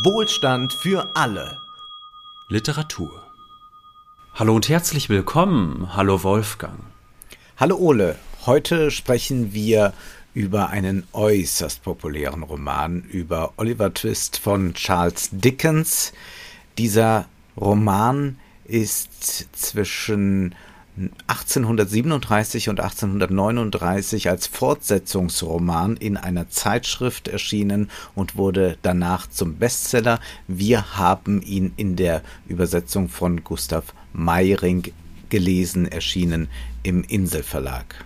Wohlstand für alle. Literatur. Hallo und herzlich willkommen. Hallo Wolfgang. Hallo Ole. Heute sprechen wir über einen äußerst populären Roman über Oliver Twist von Charles Dickens. Dieser Roman ist zwischen 1837 und 1839 als Fortsetzungsroman in einer Zeitschrift erschienen und wurde danach zum Bestseller. Wir haben ihn in der Übersetzung von Gustav Meyring gelesen, erschienen im Inselverlag.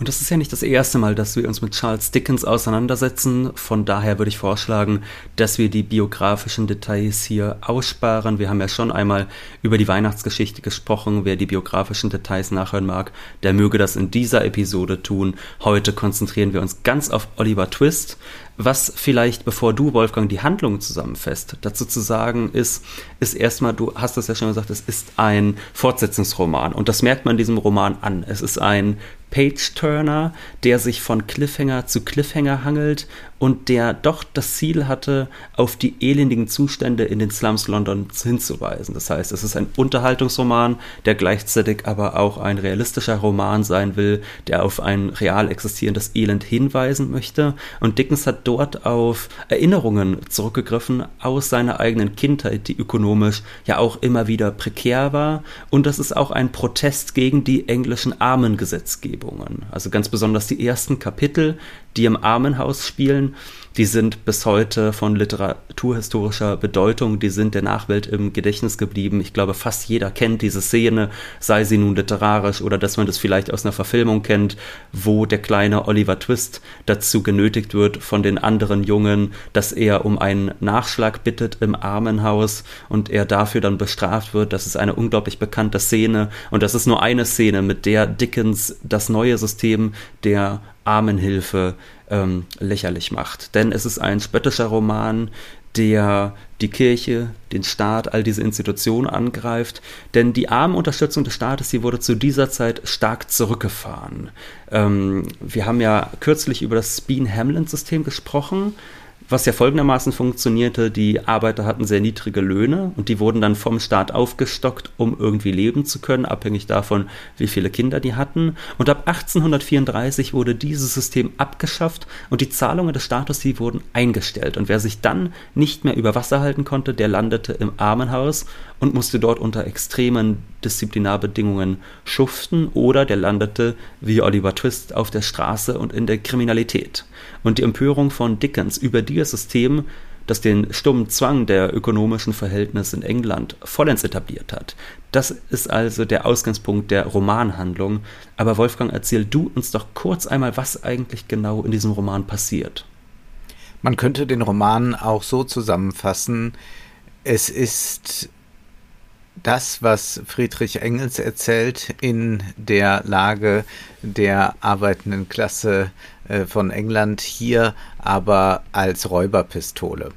Und das ist ja nicht das erste Mal, dass wir uns mit Charles Dickens auseinandersetzen. Von daher würde ich vorschlagen, dass wir die biografischen Details hier aussparen. Wir haben ja schon einmal über die Weihnachtsgeschichte gesprochen. Wer die biografischen Details nachhören mag, der möge das in dieser Episode tun. Heute konzentrieren wir uns ganz auf Oliver Twist. Was vielleicht, bevor du, Wolfgang, die Handlung zusammenfasst, dazu zu sagen ist, ist erstmal, du hast das ja schon gesagt, es ist ein Fortsetzungsroman. Und das merkt man diesem Roman an. Es ist ein Page-Turner, der sich von Cliffhanger zu Cliffhanger hangelt und der doch das Ziel hatte, auf die elendigen Zustände in den Slums Londons hinzuweisen. Das heißt, es ist ein Unterhaltungsroman, der gleichzeitig aber auch ein realistischer Roman sein will, der auf ein real existierendes Elend hinweisen möchte. Und Dickens hat dort auf Erinnerungen zurückgegriffen aus seiner eigenen Kindheit, die ökonomisch ja auch immer wieder prekär war. Und das ist auch ein Protest gegen die englischen Armengesetzgebungen. Also ganz besonders die ersten Kapitel, die im Armenhaus spielen, die sind bis heute von literaturhistorischer Bedeutung, die sind der Nachwelt im Gedächtnis geblieben. Ich glaube, fast jeder kennt diese Szene, sei sie nun literarisch oder dass man das vielleicht aus einer Verfilmung kennt, wo der kleine Oliver Twist dazu genötigt wird von den anderen Jungen, dass er um einen Nachschlag bittet im Armenhaus und er dafür dann bestraft wird. Das ist eine unglaublich bekannte Szene und das ist nur eine Szene, mit der Dickens das neue System der Armenhilfe ähm, lächerlich macht. Denn es ist ein spöttischer Roman, der die Kirche, den Staat, all diese Institutionen angreift. Denn die Armenunterstützung des Staates, die wurde zu dieser Zeit stark zurückgefahren. Ähm, wir haben ja kürzlich über das Bean-Hamlin-System gesprochen was ja folgendermaßen funktionierte, die Arbeiter hatten sehr niedrige Löhne und die wurden dann vom Staat aufgestockt, um irgendwie leben zu können, abhängig davon, wie viele Kinder die hatten. Und ab 1834 wurde dieses System abgeschafft und die Zahlungen des Staates, die wurden eingestellt. Und wer sich dann nicht mehr über Wasser halten konnte, der landete im Armenhaus und musste dort unter extremen Disziplinarbedingungen schuften oder der landete wie Oliver Twist auf der Straße und in der Kriminalität. Und die Empörung von Dickens über dieses System, das den stummen Zwang der ökonomischen Verhältnisse in England vollends etabliert hat. Das ist also der Ausgangspunkt der Romanhandlung. Aber Wolfgang, erzähl du uns doch kurz einmal, was eigentlich genau in diesem Roman passiert. Man könnte den Roman auch so zusammenfassen, es ist das, was Friedrich Engels erzählt in der Lage der arbeitenden Klasse äh, von England, hier aber als Räuberpistole.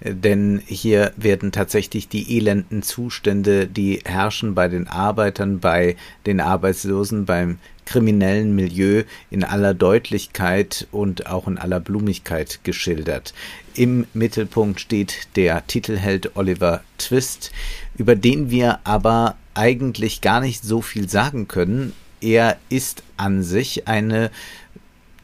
Denn hier werden tatsächlich die elenden Zustände, die herrschen bei den Arbeitern, bei den Arbeitslosen, beim kriminellen Milieu in aller Deutlichkeit und auch in aller Blumigkeit geschildert. Im Mittelpunkt steht der Titelheld Oliver Twist, über den wir aber eigentlich gar nicht so viel sagen können. Er ist an sich eine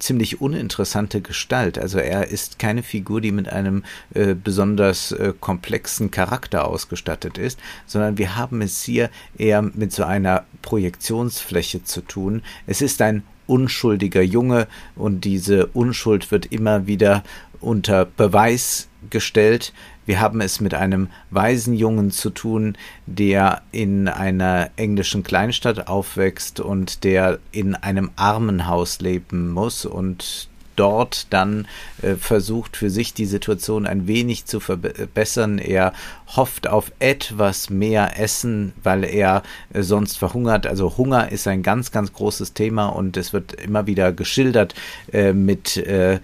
ziemlich uninteressante Gestalt. Also er ist keine Figur, die mit einem äh, besonders äh, komplexen Charakter ausgestattet ist, sondern wir haben es hier eher mit so einer Projektionsfläche zu tun. Es ist ein unschuldiger Junge und diese Unschuld wird immer wieder unter Beweis gestellt. Wir haben es mit einem Waisenjungen zu tun, der in einer englischen Kleinstadt aufwächst und der in einem Armenhaus leben muss und dort dann äh, versucht für sich die Situation ein wenig zu verbessern. Er hofft auf etwas mehr Essen, weil er äh, sonst verhungert. Also Hunger ist ein ganz, ganz großes Thema und es wird immer wieder geschildert äh, mit äh,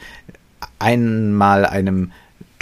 einmal einem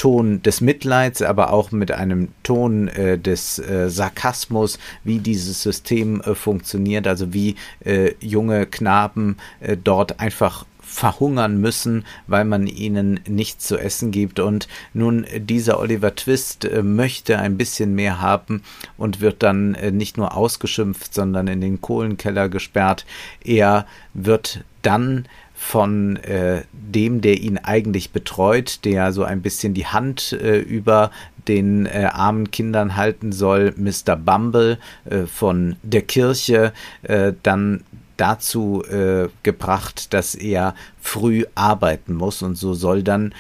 Ton des Mitleids, aber auch mit einem Ton äh, des äh, Sarkasmus, wie dieses System äh, funktioniert, also wie äh, junge Knaben äh, dort einfach verhungern müssen, weil man ihnen nichts zu essen gibt. Und nun, dieser Oliver Twist äh, möchte ein bisschen mehr haben und wird dann äh, nicht nur ausgeschimpft, sondern in den Kohlenkeller gesperrt. Er wird dann von äh, dem, der ihn eigentlich betreut, der so ein bisschen die Hand äh, über den äh, armen Kindern halten soll, Mr. Bumble äh, von der Kirche, äh, dann dazu äh, gebracht, dass er früh arbeiten muss und so soll dann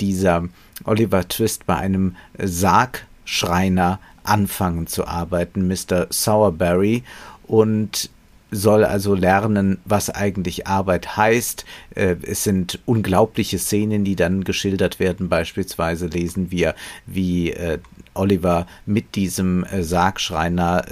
dieser Oliver Twist bei einem Sargschreiner anfangen zu arbeiten, Mr. Sourberry und soll also lernen, was eigentlich Arbeit heißt. Äh, es sind unglaubliche Szenen, die dann geschildert werden. Beispielsweise lesen wir, wie äh, Oliver mit diesem äh, Sargschreiner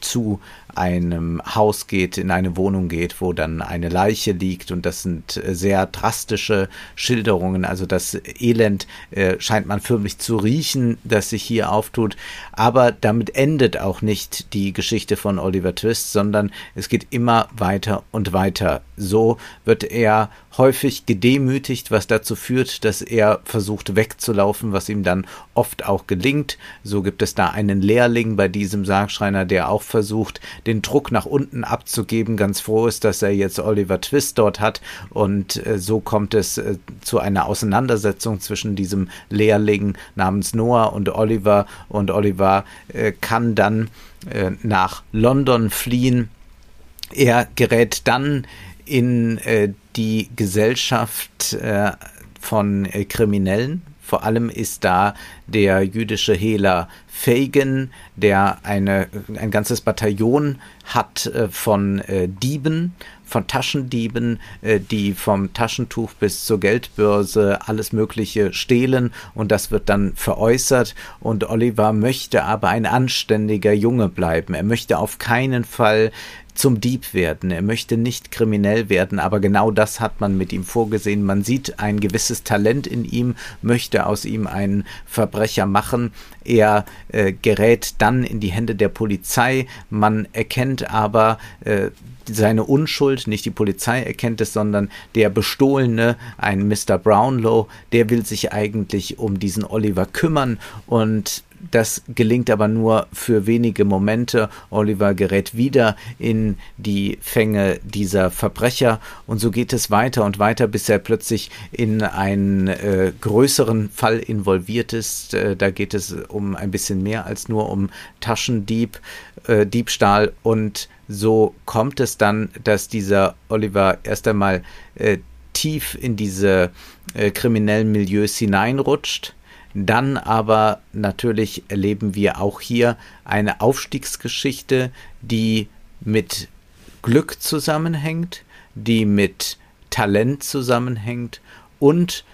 zu einem Haus geht, in eine Wohnung geht, wo dann eine Leiche liegt und das sind äh, sehr drastische Schilderungen. Also das Elend äh, scheint man förmlich zu riechen, das sich hier auftut. Aber damit endet auch nicht die Geschichte von Oliver Twist, sondern es geht immer weiter und weiter. So wird er häufig gedemütigt, was dazu führt, dass er versucht wegzulaufen, was ihm dann oft auch gelingt. So gibt es da einen Lehrling bei diesem Sargschreiner, der auch versucht, den Druck nach unten abzugeben, ganz froh ist, dass er jetzt Oliver Twist dort hat und äh, so kommt es äh, zu einer Auseinandersetzung zwischen diesem Lehrling namens Noah und Oliver und Oliver äh, kann dann äh, nach London fliehen. Er gerät dann in äh, die Gesellschaft äh, von Kriminellen, vor allem ist da der jüdische Hehler Fagan, der eine, ein ganzes Bataillon hat äh, von äh, Dieben, von Taschendieben, äh, die vom Taschentuch bis zur Geldbörse alles Mögliche stehlen und das wird dann veräußert. Und Oliver möchte aber ein anständiger Junge bleiben. Er möchte auf keinen Fall zum Dieb werden. Er möchte nicht kriminell werden, aber genau das hat man mit ihm vorgesehen. Man sieht ein gewisses Talent in ihm, möchte aus ihm einen Verbrecher machen. Er äh, gerät dann in die Hände der Polizei. Man erkennt aber äh, seine Unschuld, nicht die Polizei erkennt es, sondern der Bestohlene, ein Mr. Brownlow, der will sich eigentlich um diesen Oliver kümmern und das gelingt aber nur für wenige Momente. Oliver gerät wieder in die Fänge dieser Verbrecher und so geht es weiter und weiter, bis er plötzlich in einen äh, größeren Fall involviert ist. Äh, da geht es um ein bisschen mehr als nur um Taschendieb, äh, Diebstahl und so kommt es dann, dass dieser Oliver erst einmal äh, tief in diese äh, kriminellen Milieus hineinrutscht dann aber natürlich erleben wir auch hier eine Aufstiegsgeschichte, die mit Glück zusammenhängt, die mit Talent zusammenhängt und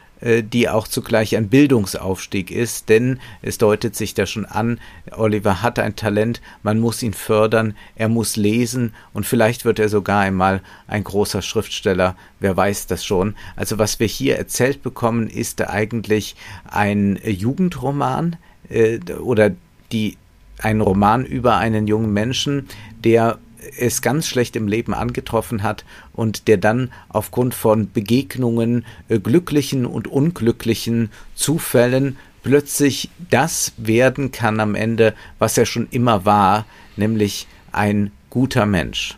die auch zugleich ein Bildungsaufstieg ist, denn es deutet sich da schon an, Oliver hat ein Talent, man muss ihn fördern, er muss lesen und vielleicht wird er sogar einmal ein großer Schriftsteller, wer weiß das schon. Also was wir hier erzählt bekommen, ist eigentlich ein Jugendroman äh, oder die ein Roman über einen jungen Menschen, der es ganz schlecht im Leben angetroffen hat und der dann aufgrund von Begegnungen, äh, glücklichen und unglücklichen Zufällen plötzlich das werden kann am Ende, was er schon immer war, nämlich ein guter Mensch.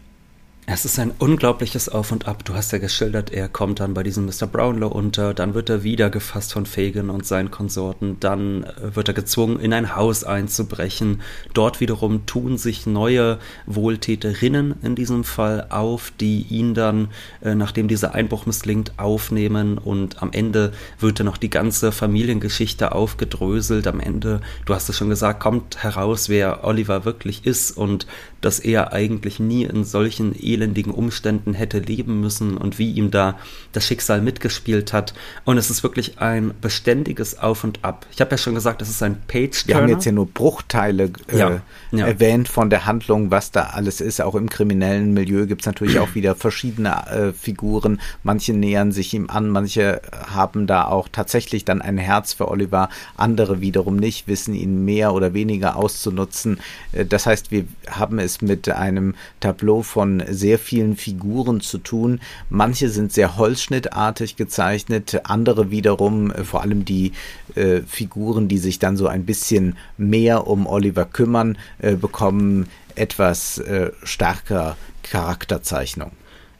Es ist ein unglaubliches Auf und Ab. Du hast ja geschildert, er kommt dann bei diesem Mr. Brownlow unter, dann wird er wieder gefasst von Fagin und seinen Konsorten, dann äh, wird er gezwungen, in ein Haus einzubrechen. Dort wiederum tun sich neue Wohltäterinnen in diesem Fall auf, die ihn dann, äh, nachdem dieser Einbruch misslingt, aufnehmen und am Ende wird dann noch die ganze Familiengeschichte aufgedröselt. Am Ende, du hast es schon gesagt, kommt heraus, wer Oliver wirklich ist und dass er eigentlich nie in solchen elendigen Umständen hätte leben müssen und wie ihm da das Schicksal mitgespielt hat. Und es ist wirklich ein beständiges Auf und Ab. Ich habe ja schon gesagt, es ist ein page -Turner. Wir haben jetzt ja nur Bruchteile äh, ja, ja. erwähnt von der Handlung, was da alles ist. Auch im kriminellen Milieu gibt es natürlich auch wieder verschiedene äh, Figuren. Manche nähern sich ihm an, manche haben da auch tatsächlich dann ein Herz für Oliver, andere wiederum nicht, wissen ihn mehr oder weniger auszunutzen. Äh, das heißt, wir haben es mit einem Tableau von sehr sehr vielen Figuren zu tun. Manche sind sehr holzschnittartig gezeichnet, andere wiederum, äh, vor allem die äh, Figuren, die sich dann so ein bisschen mehr um Oliver kümmern, äh, bekommen etwas äh, stärker Charakterzeichnung.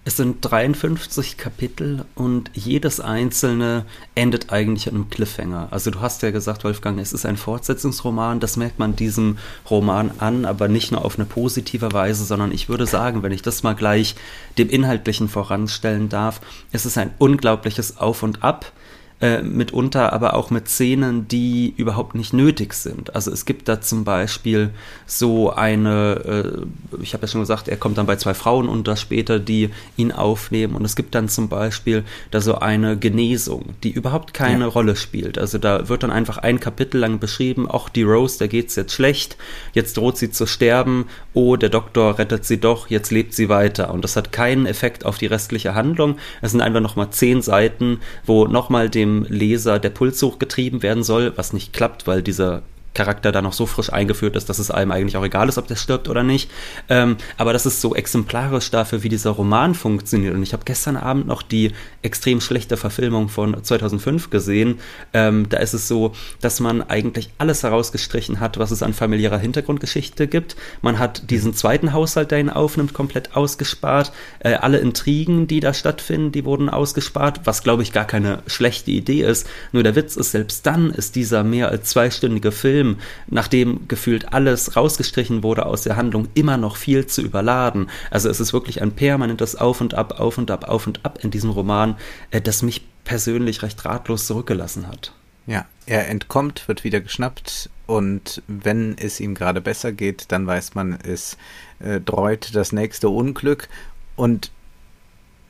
Es sind 53 Kapitel und jedes einzelne endet eigentlich an einem Cliffhanger. Also du hast ja gesagt, Wolfgang, es ist ein Fortsetzungsroman, das merkt man diesem Roman an, aber nicht nur auf eine positive Weise, sondern ich würde sagen, wenn ich das mal gleich dem Inhaltlichen voranstellen darf, es ist ein unglaubliches Auf und Ab äh, mitunter aber auch mit Szenen, die überhaupt nicht nötig sind. Also es gibt da zum Beispiel so eine, äh, ich habe ja schon gesagt, er kommt dann bei zwei Frauen unter später, die ihn aufnehmen und es gibt dann zum Beispiel da so eine Genesung, die überhaupt keine ja. Rolle spielt. Also da wird dann einfach ein Kapitel lang beschrieben, auch die Rose, der geht's jetzt schlecht, jetzt droht sie zu sterben, oh, der Doktor rettet sie doch, jetzt lebt sie weiter und das hat keinen Effekt auf die restliche Handlung. Es sind einfach nochmal zehn Seiten, wo nochmal dem dem Leser der Puls hochgetrieben werden soll, was nicht klappt, weil dieser Charakter da noch so frisch eingeführt ist, dass es einem eigentlich auch egal ist, ob der stirbt oder nicht. Ähm, aber das ist so exemplarisch dafür, wie dieser Roman funktioniert. Und ich habe gestern Abend noch die extrem schlechte Verfilmung von 2005 gesehen. Ähm, da ist es so, dass man eigentlich alles herausgestrichen hat, was es an familiärer Hintergrundgeschichte gibt. Man hat diesen zweiten Haushalt, der ihn aufnimmt, komplett ausgespart. Äh, alle Intrigen, die da stattfinden, die wurden ausgespart, was glaube ich gar keine schlechte Idee ist. Nur der Witz ist, selbst dann ist dieser mehr als zweistündige Film Film, nachdem gefühlt alles rausgestrichen wurde aus der Handlung, immer noch viel zu überladen. Also es ist wirklich ein permanentes Auf und Ab, Auf und Ab, Auf und Ab in diesem Roman, äh, das mich persönlich recht ratlos zurückgelassen hat. Ja, er entkommt, wird wieder geschnappt und wenn es ihm gerade besser geht, dann weiß man, es äh, dreut das nächste Unglück und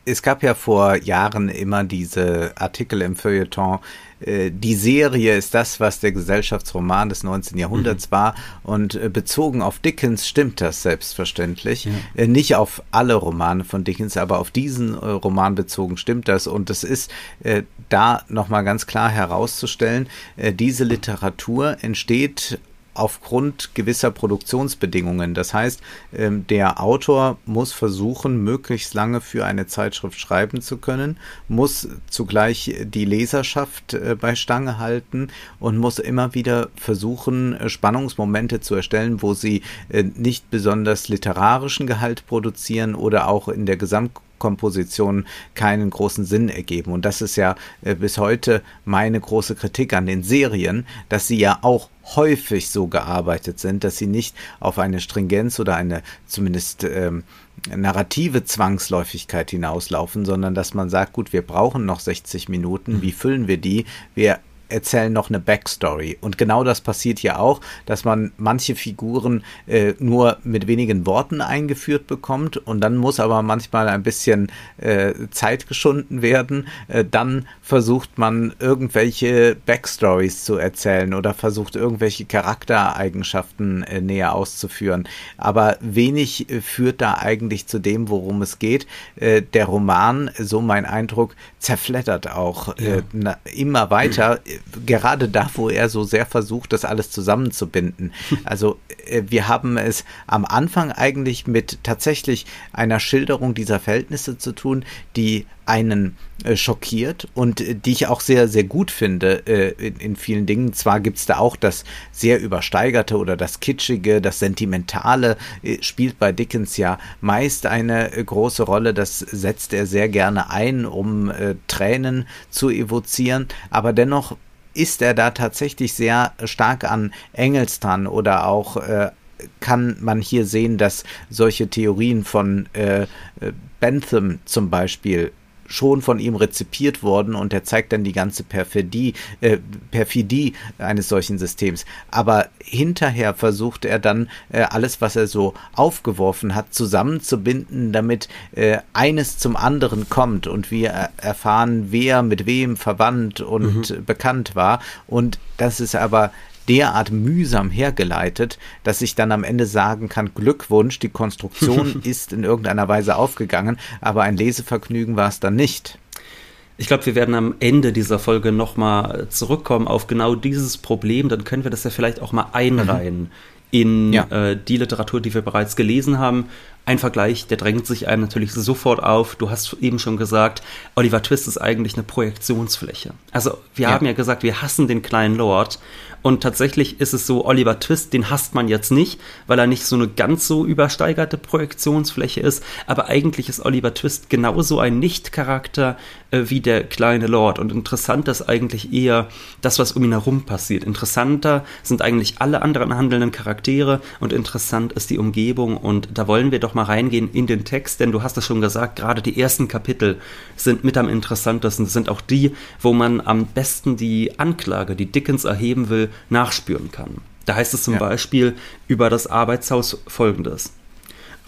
es gab ja vor Jahren immer diese Artikel im Feuilleton, äh, die Serie ist das, was der Gesellschaftsroman des 19. Jahrhunderts mhm. war. Und äh, bezogen auf Dickens stimmt das selbstverständlich. Ja. Äh, nicht auf alle Romane von Dickens, aber auf diesen Roman bezogen stimmt das. Und es ist da nochmal ganz klar herauszustellen, diese Literatur entsteht aufgrund gewisser Produktionsbedingungen. Das heißt, ähm, der Autor muss versuchen, möglichst lange für eine Zeitschrift schreiben zu können, muss zugleich die Leserschaft äh, bei Stange halten und muss immer wieder versuchen, äh, Spannungsmomente zu erstellen, wo sie äh, nicht besonders literarischen Gehalt produzieren oder auch in der Gesamt Kompositionen keinen großen Sinn ergeben. Und das ist ja äh, bis heute meine große Kritik an den Serien, dass sie ja auch häufig so gearbeitet sind, dass sie nicht auf eine Stringenz oder eine zumindest ähm, narrative Zwangsläufigkeit hinauslaufen, sondern dass man sagt, gut, wir brauchen noch 60 Minuten, wie füllen wir die? Wir erzählen noch eine Backstory. Und genau das passiert ja auch, dass man manche Figuren äh, nur mit wenigen Worten eingeführt bekommt und dann muss aber manchmal ein bisschen äh, Zeit geschunden werden. Äh, dann versucht man irgendwelche Backstories zu erzählen oder versucht irgendwelche Charaktereigenschaften äh, näher auszuführen. Aber wenig äh, führt da eigentlich zu dem, worum es geht. Äh, der Roman, so mein Eindruck, zerflettert auch ja. na, immer weiter gerade da, wo er so sehr versucht, das alles zusammenzubinden. Also äh, wir haben es am Anfang eigentlich mit tatsächlich einer Schilderung dieser Verhältnisse zu tun, die einen äh, schockiert und äh, die ich auch sehr, sehr gut finde äh, in, in, vielen Dingen. Zwar gibt's da auch das sehr übersteigerte oder das kitschige, das sentimentale äh, spielt bei Dickens ja meist eine äh, große Rolle. Das setzt er sehr gerne ein, um Tränen zu evozieren. Aber dennoch ist er da tatsächlich sehr stark an Engels dran? Oder auch äh, kann man hier sehen, dass solche Theorien von äh, Bentham zum Beispiel schon von ihm rezipiert worden und er zeigt dann die ganze Perfidie, äh, Perfidie eines solchen Systems. Aber hinterher versucht er dann äh, alles, was er so aufgeworfen hat, zusammenzubinden, damit äh, eines zum anderen kommt und wir erfahren, wer mit wem verwandt und mhm. bekannt war. Und das ist aber derart mühsam hergeleitet, dass ich dann am Ende sagen kann, Glückwunsch, die Konstruktion ist in irgendeiner Weise aufgegangen, aber ein Lesevergnügen war es dann nicht. Ich glaube, wir werden am Ende dieser Folge nochmal zurückkommen auf genau dieses Problem. Dann können wir das ja vielleicht auch mal einreihen mhm. in ja. äh, die Literatur, die wir bereits gelesen haben ein Vergleich, der drängt sich einem natürlich sofort auf. Du hast eben schon gesagt, Oliver Twist ist eigentlich eine Projektionsfläche. Also wir ja. haben ja gesagt, wir hassen den kleinen Lord und tatsächlich ist es so, Oliver Twist, den hasst man jetzt nicht, weil er nicht so eine ganz so übersteigerte Projektionsfläche ist. Aber eigentlich ist Oliver Twist genauso ein Nicht-Charakter äh, wie der kleine Lord. Und interessant ist eigentlich eher das, was um ihn herum passiert. Interessanter sind eigentlich alle anderen handelnden Charaktere und interessant ist die Umgebung. Und da wollen wir doch mal reingehen in den Text, denn du hast es schon gesagt, gerade die ersten Kapitel sind mit am interessantesten. Sind auch die, wo man am besten die Anklage, die Dickens erheben will, nachspüren kann. Da heißt es zum ja. Beispiel über das Arbeitshaus folgendes.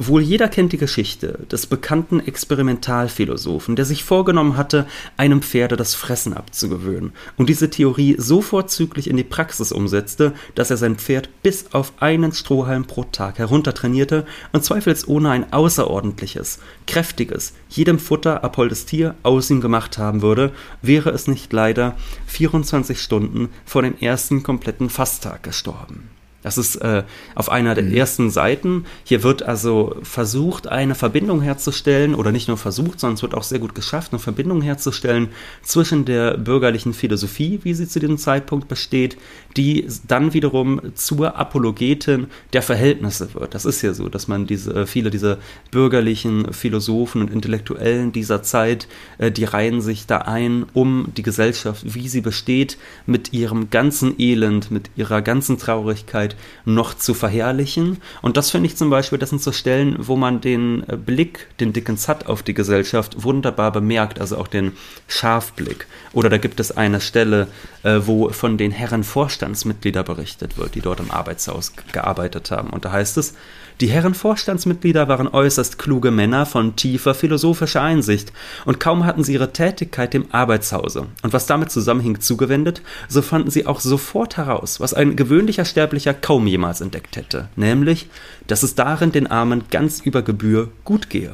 Wohl jeder kennt die Geschichte des bekannten Experimentalphilosophen, der sich vorgenommen hatte, einem Pferde das Fressen abzugewöhnen und diese Theorie so vorzüglich in die Praxis umsetzte, dass er sein Pferd bis auf einen Strohhalm pro Tag heruntertrainierte und zweifelsohne ein außerordentliches, kräftiges, jedem Futter abholdes Tier aus ihm gemacht haben würde, wäre es nicht leider 24 Stunden vor dem ersten kompletten Fasttag gestorben. Das ist äh, auf einer der mhm. ersten Seiten. Hier wird also versucht, eine Verbindung herzustellen, oder nicht nur versucht, sondern es wird auch sehr gut geschafft, eine Verbindung herzustellen zwischen der bürgerlichen Philosophie, wie sie zu diesem Zeitpunkt besteht, die dann wiederum zur Apologetin der Verhältnisse wird. Das ist ja so, dass man diese, äh, viele dieser bürgerlichen Philosophen und Intellektuellen dieser Zeit, äh, die reihen sich da ein, um die Gesellschaft, wie sie besteht, mit ihrem ganzen Elend, mit ihrer ganzen Traurigkeit, Öffentlichkeit noch zu verherrlichen. Und das finde ich zum Beispiel, das sind so Stellen, wo man den äh, Blick, den Dickens hat auf die Gesellschaft, wunderbar bemerkt, also auch den Scharfblick. Oder da gibt es eine Stelle, äh, wo von den Herren Vorstandsmitglieder berichtet wird, die dort im Arbeitshaus gearbeitet haben. Und da heißt es, die Herren Vorstandsmitglieder waren äußerst kluge Männer von tiefer philosophischer Einsicht, und kaum hatten sie ihre Tätigkeit dem Arbeitshause. Und was damit zusammenhing zugewendet, so fanden sie auch sofort heraus, was ein gewöhnlicher Sterblicher kaum jemals entdeckt hätte, nämlich, dass es darin den Armen ganz über Gebühr gut gehe.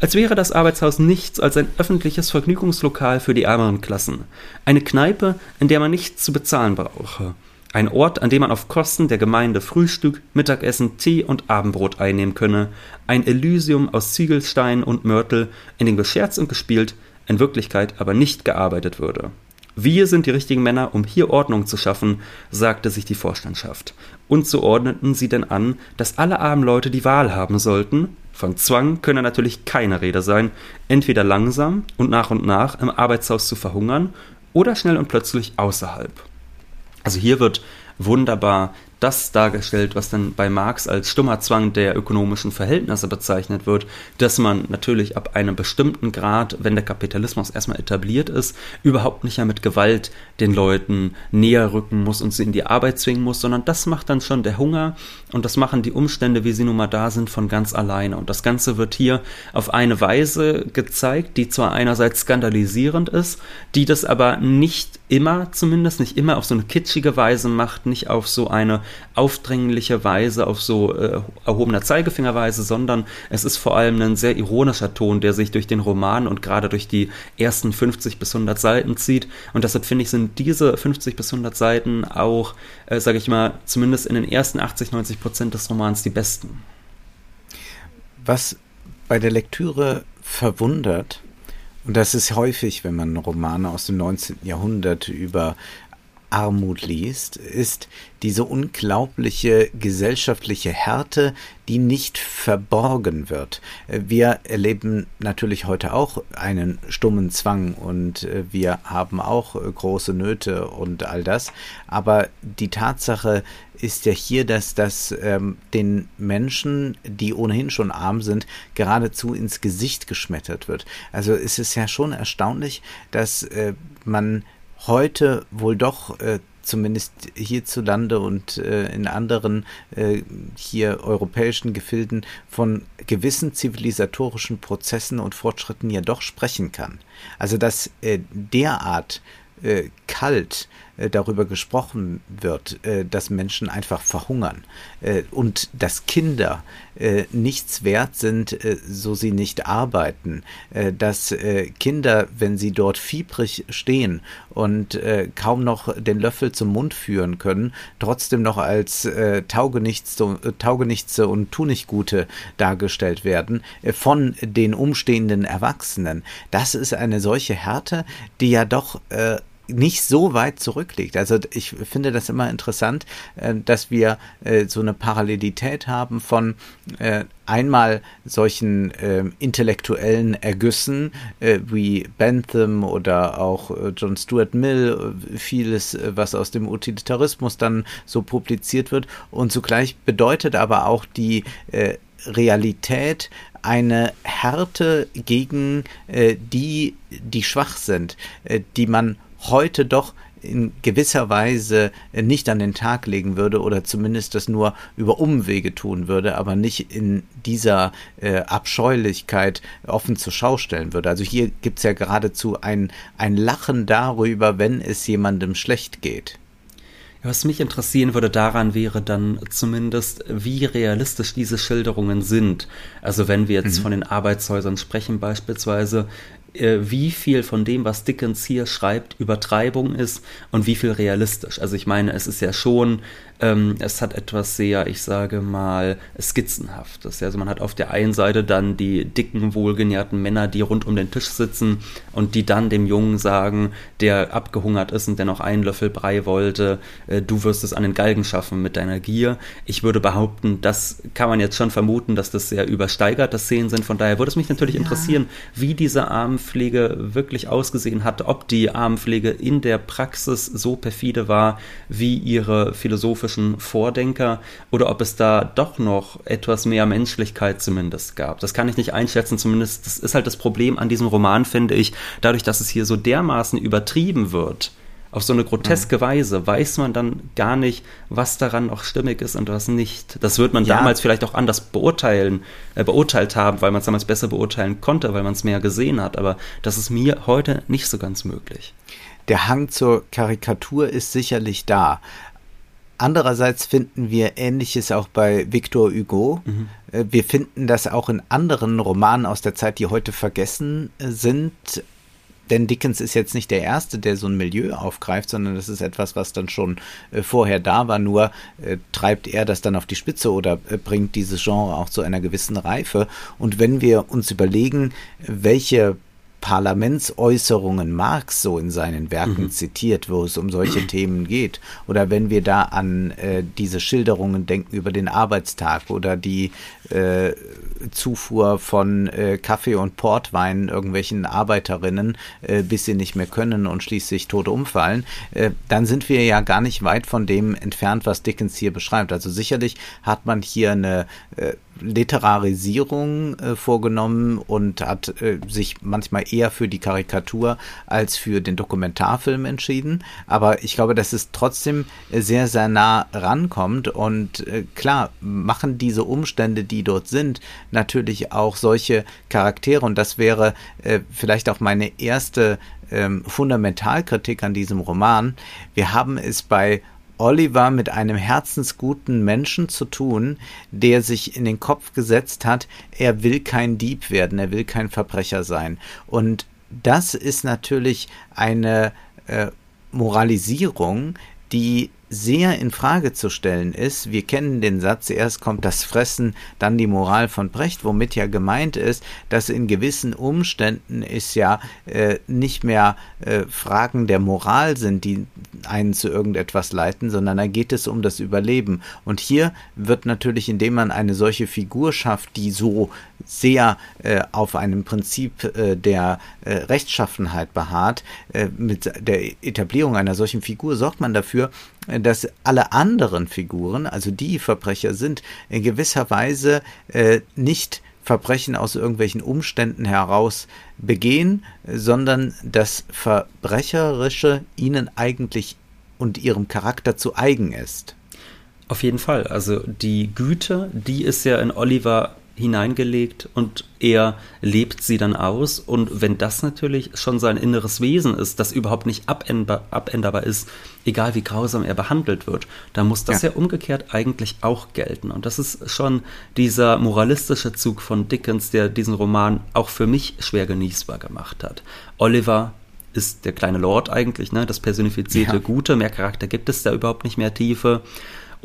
Als wäre das Arbeitshaus nichts als ein öffentliches Vergnügungslokal für die ärmeren Klassen, eine Kneipe, in der man nichts zu bezahlen brauche, ein Ort, an dem man auf Kosten der Gemeinde Frühstück, Mittagessen, Tee und Abendbrot einnehmen könne, ein Elysium aus Ziegelstein und Mörtel, in dem gescherzt und gespielt, in Wirklichkeit aber nicht gearbeitet würde. Wir sind die richtigen Männer, um hier Ordnung zu schaffen, sagte sich die Vorstandschaft. Und so ordneten sie denn an, dass alle armen Leute die Wahl haben sollten. Von Zwang könne natürlich keine Rede sein, entweder langsam und nach und nach im Arbeitshaus zu verhungern oder schnell und plötzlich außerhalb. Also hier wird wunderbar das dargestellt, was dann bei Marx als stummer Zwang der ökonomischen Verhältnisse bezeichnet wird, dass man natürlich ab einem bestimmten Grad, wenn der Kapitalismus erstmal etabliert ist, überhaupt nicht mehr mit Gewalt den Leuten näher rücken muss und sie in die Arbeit zwingen muss, sondern das macht dann schon der Hunger und das machen die Umstände, wie sie nun mal da sind, von ganz alleine. Und das Ganze wird hier auf eine Weise gezeigt, die zwar einerseits skandalisierend ist, die das aber nicht immer, zumindest nicht immer auf so eine kitschige Weise macht, nicht auf so eine aufdringliche Weise, auf so äh, erhobener Zeigefingerweise, sondern es ist vor allem ein sehr ironischer Ton, der sich durch den Roman und gerade durch die ersten 50 bis 100 Seiten zieht. Und deshalb finde ich, sind diese 50 bis 100 Seiten auch, äh, sage ich mal, zumindest in den ersten 80, 90 Prozent des Romans die besten. Was bei der Lektüre verwundert, und das ist häufig, wenn man Romane aus dem 19. Jahrhundert über Armut liest, ist diese unglaubliche gesellschaftliche Härte, die nicht verborgen wird. Wir erleben natürlich heute auch einen stummen Zwang und äh, wir haben auch äh, große Nöte und all das, aber die Tatsache ist ja hier, dass das ähm, den Menschen, die ohnehin schon arm sind, geradezu ins Gesicht geschmettert wird. Also es ist ja schon erstaunlich, dass äh, man heute wohl doch äh, zumindest hierzulande und äh, in anderen äh, hier europäischen Gefilden von gewissen zivilisatorischen Prozessen und Fortschritten ja doch sprechen kann. Also dass äh, derart äh, kalt darüber gesprochen wird, äh, dass Menschen einfach verhungern äh, und dass Kinder äh, nichts wert sind, äh, so sie nicht arbeiten, äh, dass Kinder, wenn sie dort fiebrig stehen und kaum noch den Löffel zum Mund führen können, trotzdem noch als Taugenichtse und Tunichtgute dargestellt werden von den umstehenden Erwachsenen. Das ist eine solche Härte, die ja doch nicht so weit zurückliegt. Also ich finde das immer interessant, äh, dass wir äh, so eine Parallelität haben von äh, einmal solchen intellektuellen Ergüssen wie Bentham oder auch John Stuart Mill, vieles, was aus dem Utilitarismus dann so publiziert wird. Und zugleich bedeutet aber auch die Realität eine Härte gegen die, die schwach sind, die man heute doch in gewisser Weise nicht an den Tag legen würde oder zumindest das nur über Umwege tun würde, aber nicht in dieser äh, Abscheulichkeit offen zur Schau stellen würde. Also hier gibt es ja geradezu ein, ein Lachen darüber, wenn es jemandem schlecht geht. Was mich interessieren würde daran wäre dann zumindest, wie realistisch diese Schilderungen sind. Also wenn wir jetzt mhm. von den Arbeitshäusern sprechen beispielsweise, äh, wie viel von dem, was Dickens hier schreibt, Übertreibung ist und wie viel realistisch. Also ich meine, es ist ja schon ähm, es hat etwas sehr, ich sage mal, skizzenhaftes. Also man hat auf der einen Seite dann die dicken, wohlgenährten Männer, die rund um den Tisch sitzen und die dann dem Jungen sagen, der abgehungert ist und der noch einen Löffel Brei wollte, äh, du wirst es an den Galgen schaffen mit deiner Gier. Ich würde behaupten, das kann man jetzt schon vermuten, dass das sehr übersteigerte Szenen sind. Von daher würde es mich natürlich ja. interessieren, wie diese Armenpflege wirklich ausgesehen hat, ob die Armenpflege in der Praxis so perfide war, wie ihre philosophische philosophischen Vordenker oder ob es da doch noch etwas mehr Menschlichkeit zumindest gab. Das kann ich nicht einschätzen, zumindest das ist halt das Problem an diesem Roman, finde ich, dadurch, dass es hier so dermaßen übertrieben wird, auf so eine groteske mhm. Weise weiß man dann gar nicht, was daran noch stimmig ist und was nicht. Das wird man ja. damals vielleicht auch anders beurteilen, äh, beurteilt haben, weil man es damals besser beurteilen konnte, weil man es mehr gesehen hat. Aber das ist mir heute nicht so ganz möglich. Der Hang zur Karikatur ist sicherlich da. Andererseits finden wir Ähnliches auch bei Victor Hugo. Mhm. Äh, wir finden das auch in anderen Romanen aus der Zeit, die heute vergessen äh, sind. Denn Dickens ist jetzt nicht der Erste, der so ein Milieu aufgreift, sondern das ist etwas, was dann schon äh, vorher da war. Nur äh, treibt er das dann auf die Spitze oder äh, bringt dieses Genre auch zu einer gewissen Reife. Und wenn wir uns überlegen, welche Parlamentsäußerungen Marx so in seinen Werken mhm. zitiert, wo es um solche Themen geht. Oder wenn wir da an äh, diese Schilderungen denken über den Arbeitstag oder die äh, Zufuhr von äh, Kaffee und Portwein irgendwelchen Arbeiterinnen, äh, bis sie nicht mehr können und schließlich tot umfallen, äh, dann sind wir ja gar nicht weit von dem entfernt, was Dickens hier beschreibt. Also sicherlich hat man hier eine äh, Literarisierung äh, vorgenommen und hat äh, sich manchmal eher für die Karikatur als für den Dokumentarfilm entschieden. Aber ich glaube, dass es trotzdem sehr, sehr nah rankommt und klar machen diese Umstände, die dort sind, natürlich auch solche Charaktere und das wäre äh, vielleicht auch meine erste ähm, Fundamentalkritik an diesem Roman. Wir haben es bei Oliver mit einem herzensguten Menschen zu tun, der sich in den Kopf gesetzt hat, er will kein Dieb werden, er will kein Verbrecher sein. Und das ist natürlich eine äh, Moralisierung, die sehr in Frage zu stellen ist. Wir kennen den Satz, erst kommt das Fressen, dann die Moral von Brecht, womit ja gemeint ist, dass in gewissen Umständen es ja äh, nicht mehr äh, Fragen der Moral sind, die einen zu irgendetwas leiten, sondern da geht es um das Überleben. Und hier wird natürlich, indem man eine solche Figur schafft, die so sehr äh, auf einem Prinzip äh, der äh, Rechtschaffenheit beharrt, äh, mit der Etablierung einer solchen Figur sorgt man dafür, dass alle anderen Figuren, also die Verbrecher sind, in gewisser Weise äh, nicht Verbrechen aus irgendwelchen Umständen heraus begehen, sondern das Verbrecherische ihnen eigentlich und ihrem Charakter zu eigen ist. Auf jeden Fall. Also die Güte, die ist ja in Oliver hineingelegt und er lebt sie dann aus. Und wenn das natürlich schon sein inneres Wesen ist, das überhaupt nicht abänderbar, abänderbar ist, egal wie grausam er behandelt wird, dann muss das ja. ja umgekehrt eigentlich auch gelten. Und das ist schon dieser moralistische Zug von Dickens, der diesen Roman auch für mich schwer genießbar gemacht hat. Oliver ist der kleine Lord eigentlich, ne? das personifizierte ja. Gute, mehr Charakter gibt es da überhaupt nicht mehr Tiefe.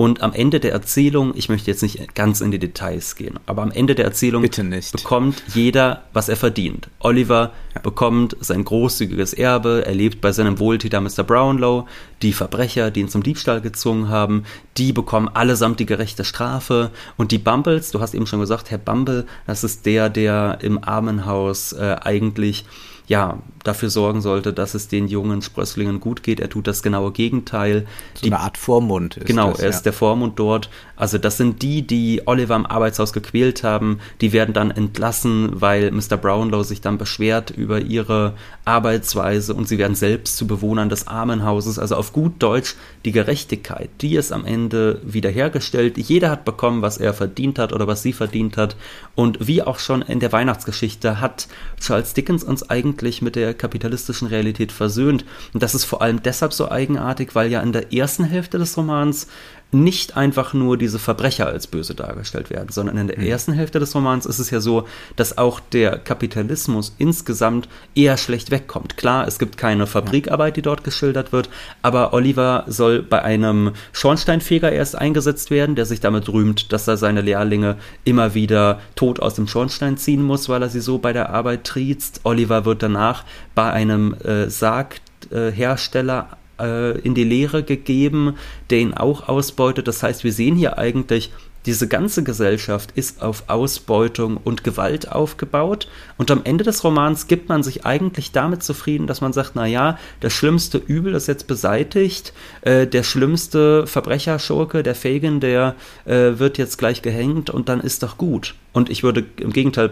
Und am Ende der Erzählung, ich möchte jetzt nicht ganz in die Details gehen, aber am Ende der Erzählung bekommt jeder, was er verdient. Oliver ja. bekommt sein großzügiges Erbe, er lebt bei seinem Wohltäter Mr. Brownlow, die Verbrecher, die ihn zum Diebstahl gezwungen haben, die bekommen allesamt die gerechte Strafe und die Bumbles, du hast eben schon gesagt, Herr Bumble, das ist der, der im Armenhaus äh, eigentlich ja, dafür sorgen sollte, dass es den jungen Sprösslingen gut geht. Er tut das genaue Gegenteil. So die, eine Art Vormund ist Genau, das, er ja. ist der Vormund dort. Also das sind die, die Oliver im Arbeitshaus gequält haben. Die werden dann entlassen, weil Mr. Brownlow sich dann beschwert über ihre Arbeitsweise und sie werden selbst zu Bewohnern des Armenhauses. Also auf gut Deutsch die Gerechtigkeit, die ist am Ende wiederhergestellt. Jeder hat bekommen, was er verdient hat oder was sie verdient hat. Und wie auch schon in der Weihnachtsgeschichte hat Charles Dickens uns eigentlich mit der kapitalistischen Realität versöhnt. Und das ist vor allem deshalb so eigenartig, weil ja in der ersten Hälfte des Romans nicht einfach nur diese Verbrecher als böse dargestellt werden, sondern in der mhm. ersten Hälfte des Romans ist es ja so, dass auch der Kapitalismus insgesamt eher schlecht wegkommt. Klar, es gibt keine Fabrikarbeit, die dort geschildert wird, aber Oliver soll bei einem Schornsteinfeger erst eingesetzt werden, der sich damit rühmt, dass er seine Lehrlinge immer wieder tot aus dem Schornstein ziehen muss, weil er sie so bei der Arbeit triezt. Oliver wird danach bei einem äh, Sarghersteller äh, in die Lehre gegeben, der ihn auch ausbeutet. Das heißt, wir sehen hier eigentlich, diese ganze Gesellschaft ist auf Ausbeutung und Gewalt aufgebaut und am Ende des Romans gibt man sich eigentlich damit zufrieden, dass man sagt, na ja, das schlimmste Übel ist jetzt beseitigt, äh, der schlimmste Verbrecherschurke, der Fagin, der äh, wird jetzt gleich gehängt und dann ist doch gut. Und ich würde im Gegenteil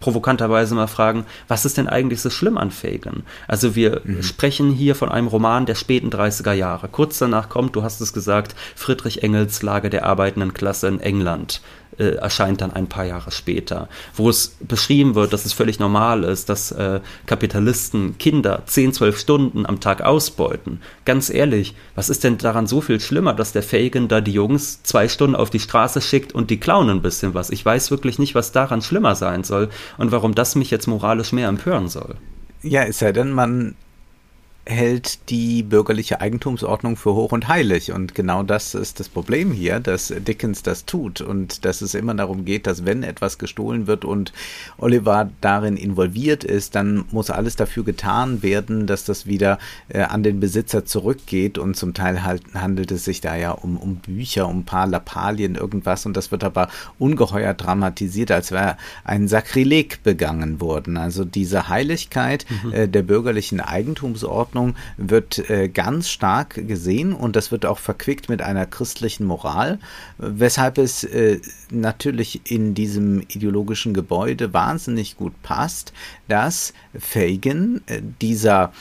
provokanterweise mal fragen, was ist denn eigentlich so schlimm an Fagin? Also wir mhm. sprechen hier von einem Roman der späten 30er Jahre. Kurz danach kommt, du hast es gesagt, Friedrich Engels Lage der arbeitenden Klasse in England äh, erscheint dann ein paar Jahre später, wo es beschrieben wird, dass es völlig normal ist, dass äh, Kapitalisten Kinder 10, 12 Stunden am Tag ausbeuten. Ganz ehrlich, was ist denn daran so viel schlimmer, dass der Fagin da die Jungs zwei Stunden auf die Straße schickt und die klauen ein bisschen was? Ich weiß wirklich nicht, was daran schlimmer sein soll und warum das mich jetzt moralisch mehr empören soll. Ja, es sei denn, man hält die bürgerliche Eigentumsordnung für hoch und heilig. Und genau das ist das Problem hier, dass Dickens das tut und dass es immer darum geht, dass wenn etwas gestohlen wird und Oliver darin involviert ist, dann muss alles dafür getan werden, dass das wieder äh, an den Besitzer zurückgeht. Und zum Teil halt, handelt es sich da ja um, um Bücher, um ein paar Lappalien, irgendwas. Und das wird aber ungeheuer dramatisiert, als wäre ein Sakrileg begangen worden. Also diese Heiligkeit mhm. äh, der bürgerlichen Eigentumsordnung Ordnung wird äh, ganz stark gesehen und das wird auch verquickt mit einer christlichen Moral, weshalb es äh, natürlich in diesem ideologischen Gebäude wahnsinnig gut passt, dass Fagin, äh, dieser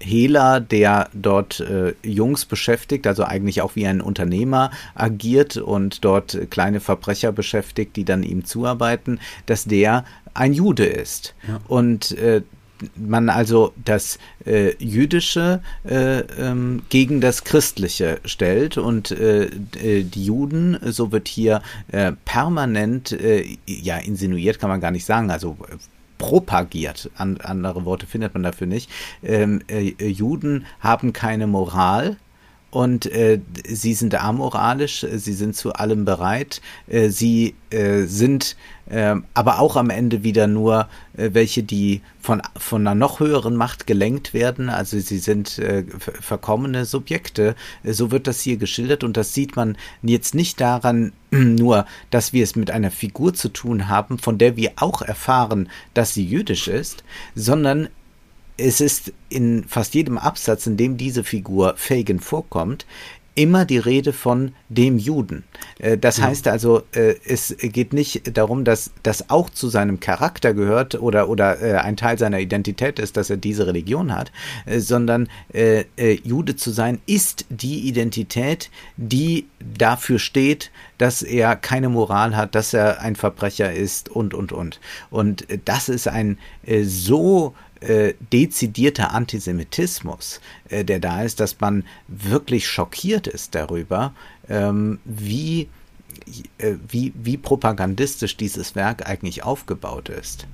Hehler, der dort Jungs beschäftigt, also eigentlich auch wie ein Unternehmer agiert und dort kleine Verbrecher beschäftigt, die dann ihm zuarbeiten, dass der ein Jude ist. Ja. Und äh, man also das äh, Jüdische äh, ähm, gegen das Christliche stellt und äh, äh die Juden, so wird hier äh, permanent, äh, ja, insinuiert kann man gar nicht sagen, also propagiert, An, andere Worte findet man dafür nicht. Ähm, Juden haben keine Moral, und äh, sie sind amoralisch, sie sind zu allem bereit, äh, sie äh, sind äh, aber auch am Ende wieder nur äh, welche, die von, von einer noch höheren Macht gelenkt werden, also sie sind äh, verkommene Subjekte, so wird das hier geschildert. Und das sieht man jetzt nicht daran nur, dass wir es mit einer Figur zu tun haben, von der wir auch erfahren, dass sie jüdisch ist, sondern es ist in fast jedem Absatz, in dem diese Figur Fagin vorkommt, immer die Rede von dem Juden. Äh, das ja. heißt also, äh, es geht nicht darum, dass das auch zu seinem Charakter gehört oder, oder äh, ein Teil seiner Identität ist, dass er diese Religion hat, sondern Jude zu sein ist die Identität, die dafür steht, dass er keine Moral hat, dass er ein Verbrecher ist und, und, und. Und das ist ein so äh, dezidierter Antisemitismus, äh, der da ist, dass man wirklich schockiert ist darüber, ähm, wie, äh, wie, wie propagandistisch dieses Werk eigentlich aufgebaut ist.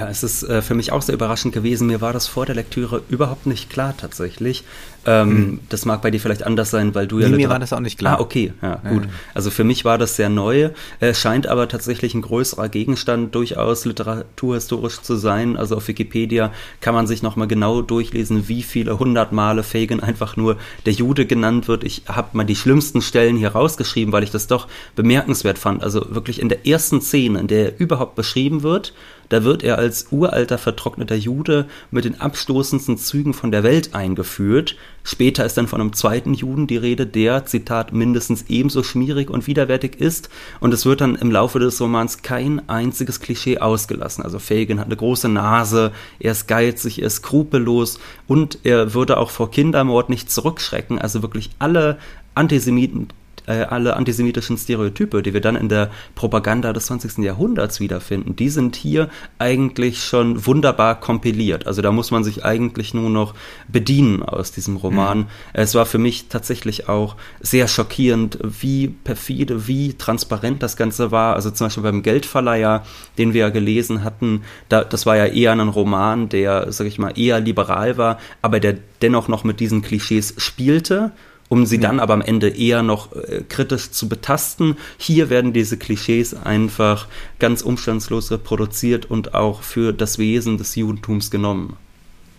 Ja, es ist äh, für mich auch sehr überraschend gewesen. Mir war das vor der Lektüre überhaupt nicht klar tatsächlich. Ähm, mhm. Das mag bei dir vielleicht anders sein, weil du nee, ja. Mir war das auch nicht klar. Ah, okay, ja, gut. Ja. Also für mich war das sehr neu. Es scheint aber tatsächlich ein größerer Gegenstand durchaus literaturhistorisch zu sein. Also auf Wikipedia kann man sich nochmal genau durchlesen, wie viele hundert Male Fagin einfach nur der Jude genannt wird. Ich habe mal die schlimmsten Stellen hier rausgeschrieben, weil ich das doch bemerkenswert fand. Also wirklich in der ersten Szene, in der er überhaupt beschrieben wird, da wird er als uralter, vertrockneter Jude mit den abstoßendsten Zügen von der Welt eingeführt. Später ist dann von einem zweiten Juden die Rede, der, Zitat, mindestens ebenso schmierig und widerwärtig ist. Und es wird dann im Laufe des Romans kein einziges Klischee ausgelassen. Also Fagin hat eine große Nase, er ist geizig, er ist skrupellos und er würde auch vor Kindermord nicht zurückschrecken. Also wirklich alle Antisemiten äh, alle antisemitischen Stereotype, die wir dann in der Propaganda des 20. Jahrhunderts wiederfinden, die sind hier eigentlich schon wunderbar kompiliert. Also da muss man sich eigentlich nur noch bedienen aus diesem Roman. Mhm. Es war für mich tatsächlich auch sehr schockierend, wie perfide, wie transparent das Ganze war. Also zum Beispiel beim Geldverleiher, den wir ja gelesen hatten, da, das war ja eher ein Roman, der, sag ich mal, eher liberal war, aber der dennoch noch mit diesen Klischees spielte um sie dann aber am Ende eher noch äh, kritisch zu betasten. Hier werden diese Klischees einfach ganz umstandslos reproduziert und auch für das Wesen des Judentums genommen.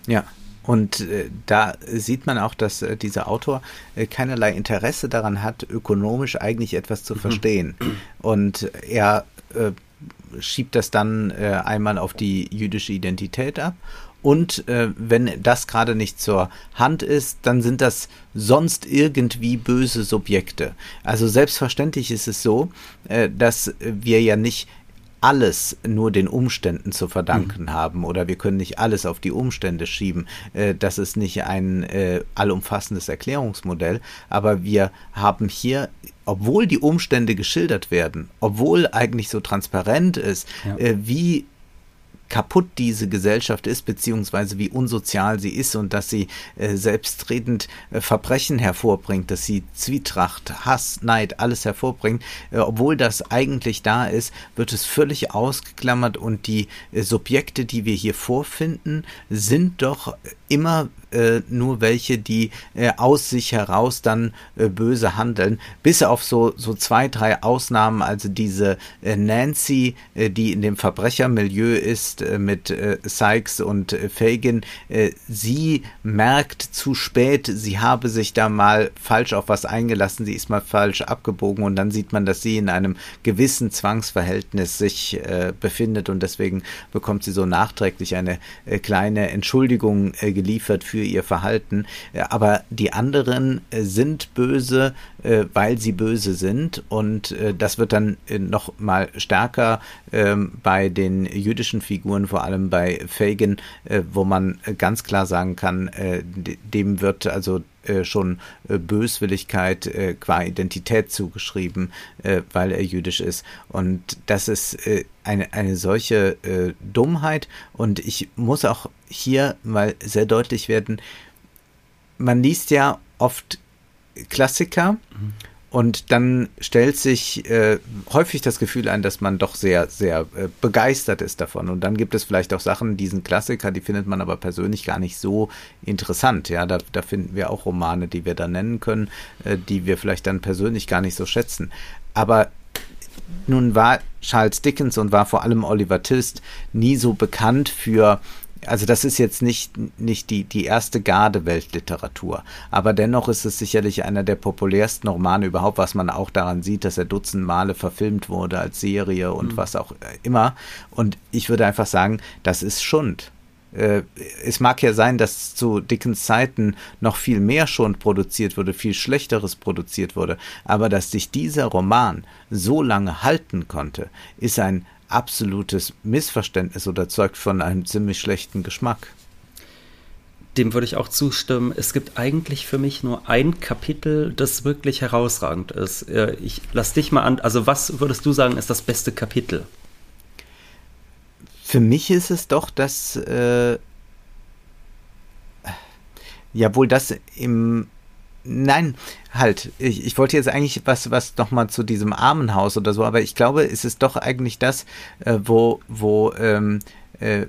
Ja, und äh, da sieht man auch, dass äh, dieser Autor äh, keinerlei Interesse daran hat, ökonomisch eigentlich etwas zu mhm. verstehen. Und er äh, schiebt das dann äh, einmal auf die jüdische Identität ab und äh, wenn das gerade nicht zur Hand ist, dann sind das sonst irgendwie böse Subjekte. Also selbstverständlich ist es so, äh, dass wir ja nicht alles nur den Umständen zu verdanken mhm. haben oder wir können nicht alles auf die Umstände schieben. Äh, das ist nicht ein äh, allumfassendes Erklärungsmodell, aber wir haben hier obwohl die Umstände geschildert werden, obwohl eigentlich so transparent ist, ja. äh, wie kaputt diese Gesellschaft ist, beziehungsweise wie unsozial sie ist und dass sie äh, selbstredend äh, Verbrechen hervorbringt, dass sie Zwietracht, Hass, Neid, alles hervorbringt. Äh, obwohl das eigentlich da ist, wird es völlig ausgeklammert und die äh, Subjekte, die wir hier vorfinden, sind doch immer äh, nur welche, die äh, aus sich heraus dann äh, böse handeln, bis auf so, so zwei, drei Ausnahmen, also diese äh, Nancy, äh, die in dem Verbrechermilieu ist äh, mit Sykes und Fagin, sie merkt zu spät, sie habe sich da mal falsch auf was eingelassen, sie ist mal falsch abgebogen und dann sieht man, dass sie in einem gewissen Zwangsverhältnis sich befindet und deswegen bekommt sie so nachträglich eine kleine Entschuldigung äh, geliefert für ihr Verhalten. Äh, aber die anderen äh, sind böse, äh, weil sie böse sind. Und das wird dann noch mal stärker ähm, bei den jüdischen Figuren, vor allem bei Fagin, wo man ganz klar sagen kann, dem wird also schon Böswilligkeit qua Identität zugeschrieben, weil er jüdisch ist. Und das ist eine, eine solche Dummheit. Und ich muss auch hier mal sehr deutlich werden, man liest ja oft Klassiker mhm. Und dann stellt sich äh, häufig das Gefühl ein, dass man doch sehr, sehr äh, begeistert ist davon. Und dann gibt es vielleicht auch Sachen, diesen Klassiker, die findet man aber persönlich gar nicht so interessant. Ja, da, da finden wir auch Romane, die wir da nennen können, äh, die wir vielleicht dann persönlich gar nicht so schätzen. Aber nun war Charles Dickens und war vor allem Oliver Twist nie so bekannt für also das ist jetzt nicht, nicht die, die erste Garde Weltliteratur, aber dennoch ist es sicherlich einer der populärsten Romane überhaupt, was man auch daran sieht, dass er dutzend Male verfilmt wurde als Serie und mhm. was auch immer. Und ich würde einfach sagen, das ist Schund. äh, es mag ja sein, dass zu Dickens Zeiten noch viel mehr schon produziert wurde, viel Schlechteres produziert wurde, aber dass sich dieser Roman so lange halten konnte, ist ein absolutes Missverständnis oder zeugt von einem ziemlich schlechten Geschmack. Dem würde ich auch zustimmen. Es gibt eigentlich für mich nur ein Kapitel, das wirklich herausragend ist. Äh, ich lass dich mal an. Also, was würdest du sagen, ist das beste Kapitel? Für mich ist es doch das, äh, ja wohl das im, nein, halt, ich, ich wollte jetzt eigentlich was, was nochmal zu diesem Armenhaus oder so, aber ich glaube, es ist doch eigentlich das, äh, wo, wo ähm, äh,